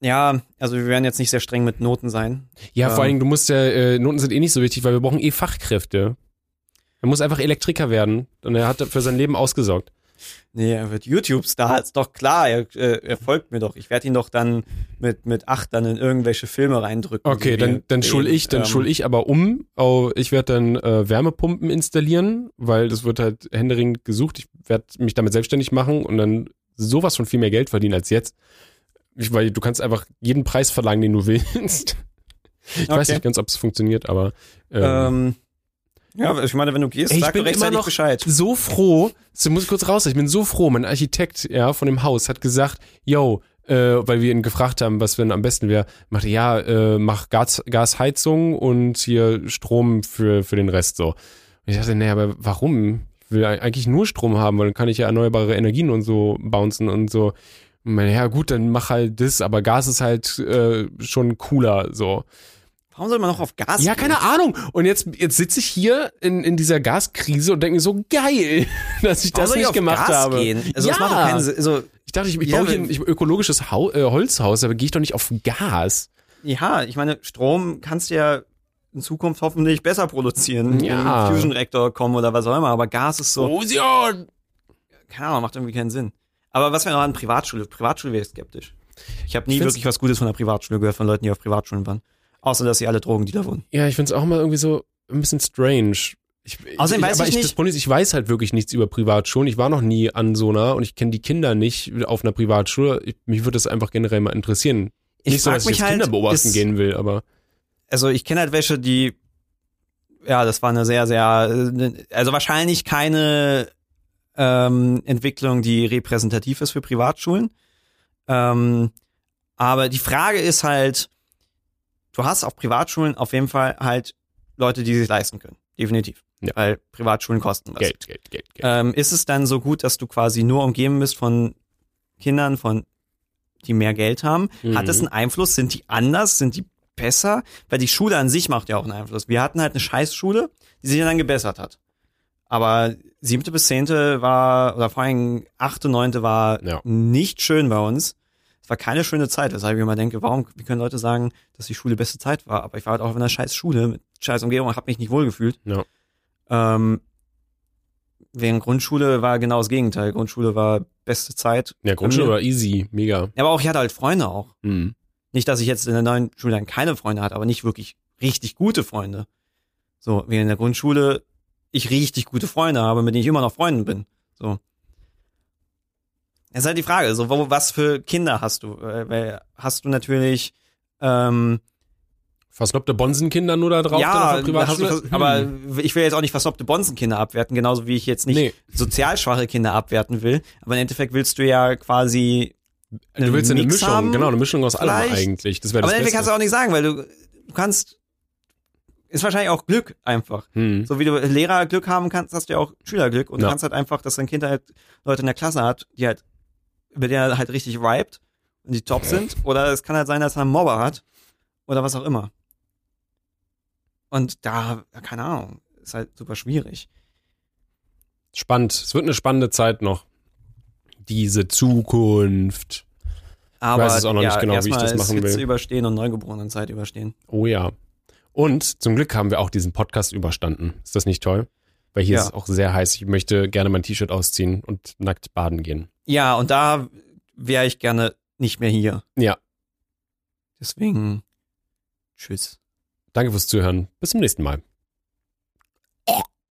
ja, also wir werden jetzt nicht sehr streng mit Noten sein. Ja, vor Ähm. allen Dingen, du musst ja, äh, Noten sind eh nicht so wichtig, weil wir brauchen eh Fachkräfte. Er muss einfach Elektriker werden und er hat für sein Leben ausgesorgt. Nee, er wird YouTube-Star, ist doch klar, er, äh, er folgt mir doch. Ich werde ihn doch dann mit, mit acht dann in irgendwelche Filme reindrücken. Okay, dann, dann schul ich, dann Ähm, schul ich aber um. Oh, ich werde dann äh, Wärmepumpen installieren, weil das wird halt händeringend gesucht. Ich werde mich damit selbstständig machen und dann sowas von viel mehr Geld verdienen als jetzt. Ich, weil du kannst einfach jeden Preis verlangen, den du willst. Ich weiß Okay. nicht ganz, ob es funktioniert, aber ähm, Ähm, ja, ich meine, wenn du gehst, Ey, ich sag bin du rechtzeitig immer noch Bescheid. so froh, so muss ich kurz raus, ich bin so froh, mein Architekt ja von dem Haus hat gesagt, yo, äh, weil wir ihn gefragt haben, was denn am besten wäre, machte ja, äh, mach Gas, Gasheizung und hier Strom für für den Rest so. Und ich dachte, nee, aber warum? Ich will eigentlich nur Strom haben, weil dann kann ich ja erneuerbare Energien und so bouncen und so. Und ja gut, dann mach halt das, aber Gas ist halt äh, schon cooler so. Warum soll man noch auf Gas Ja, gehen? keine Ahnung. Und jetzt, jetzt sitze ich hier in, in dieser Gaskrise und denke mir so, geil, *laughs* dass ich Warum das nicht gemacht Gas habe. Gehen? Also ja. das macht doch keinen Sinn. Also, Ich dachte, ich, ich Ja, baue hier ein ich, ökologisches Hau, äh, Holzhaus, aber gehe ich doch nicht auf Gas. ja, ich meine, Strom kannst du ja in Zukunft hoffentlich besser produzieren. Ja. In Fusion Reactor kommen oder was auch immer. Aber Gas ist so, Fusion! keine Ahnung, macht irgendwie keinen Sinn. Aber was wäre noch an Privatschule? Privatschule wäre ich skeptisch. Ich habe nie Ich wirklich was Gutes von der Privatschule gehört, von Leuten, die auf Privatschulen waren. Außer, dass sie alle Drogendealer wurden. Ja, ich finde es auch mal irgendwie so ein bisschen strange. Ich, Außerdem weiß ich Das nicht- ist, ich weiß halt wirklich nichts über Privatschulen. Ich war noch nie an so einer und ich kenne die Kinder nicht auf einer Privatschule. Ich, mich würde das einfach generell mal interessieren. Ich nicht so, dass ich mich jetzt halt, Kinder beobachten ist- gehen will, aber also ich kenne halt welche, die, ja, das war eine sehr, sehr, also wahrscheinlich keine ähm, Entwicklung, die repräsentativ ist für Privatschulen. Ähm, aber die Frage ist halt, du hast auf Privatschulen auf jeden Fall halt Leute, die sich leisten können. Definitiv. Ja. Weil Privatschulen kosten was. Geld, Geld, Geld, Geld. Ähm, ist es dann so gut, dass du quasi nur umgeben bist von Kindern, von die mehr Geld haben? Hat Mhm. das einen Einfluss? Sind die anders? Sind die besser? Weil die Schule an sich macht ja auch einen Einfluss. Wir hatten halt eine Scheißschule, die sich dann gebessert hat. Aber siebte bis zehnte war, oder vor allem achte, neunte war Ja. nicht schön bei uns. Es war keine schöne Zeit, weshalb ich immer denke, warum, wie können Leute sagen, dass die Schule beste Zeit war? Aber ich war halt auch in einer scheiß Schule mit scheiß Umgebung und habe mich nicht wohlgefühlt. Ja. Ähm, während Grundschule war genau das Gegenteil. Grundschule war beste Zeit. Ja, Grundschule war easy, mega. Ja, aber auch ich hatte halt Freunde auch. Mhm. Nicht, dass ich jetzt in der neuen Schule dann keine Freunde hatte, aber nicht wirklich richtig gute Freunde. So, wie in der Grundschule ich richtig gute Freunde habe, mit denen ich immer noch Freunden bin. So. Das ist halt die Frage, so, wo, was für Kinder hast du? Weil hast du natürlich, ähm, Verslobte Bonsenkinder nur da drauf? ja, du, aber ich will jetzt auch nicht verstoppte Bonzenkinder abwerten, genauso wie ich jetzt nicht Nee. sozial schwache Kinder abwerten will. Aber im Endeffekt willst du ja quasi Du willst eine Mix Mischung, haben, genau, eine Mischung aus allem eigentlich. Das wäre Aber das im Endeffekt kannst du Beste. auch nicht sagen, weil du, du kannst, ist wahrscheinlich auch Glück einfach. Hm. So wie du Lehrerglück haben kannst, hast du ja auch Schülerglück. Und Ja. du kannst halt einfach, dass dein Kind halt Leute in der Klasse hat, die halt, über der er halt richtig vibet und die top sind. Oder es kann halt sein, dass er einen Mobber hat. Oder was auch immer. Und da, ja, keine Ahnung, ist halt super schwierig. Spannend. Es wird eine spannende Zeit noch. Diese Zukunft. Aber weiß es auch noch nicht genau, wie ich das machen will. überstehen und Neugeborenen-Zeit überstehen. Oh ja. Und zum Glück haben wir auch diesen Podcast überstanden. Ist das nicht toll? Weil hier Ja. ist es auch sehr heiß. Ich möchte gerne mein T-Shirt ausziehen und nackt baden gehen. Ja, und da wäre ich gerne nicht mehr hier. Ja. Deswegen, tschüss. Danke fürs Zuhören. Bis zum nächsten Mal.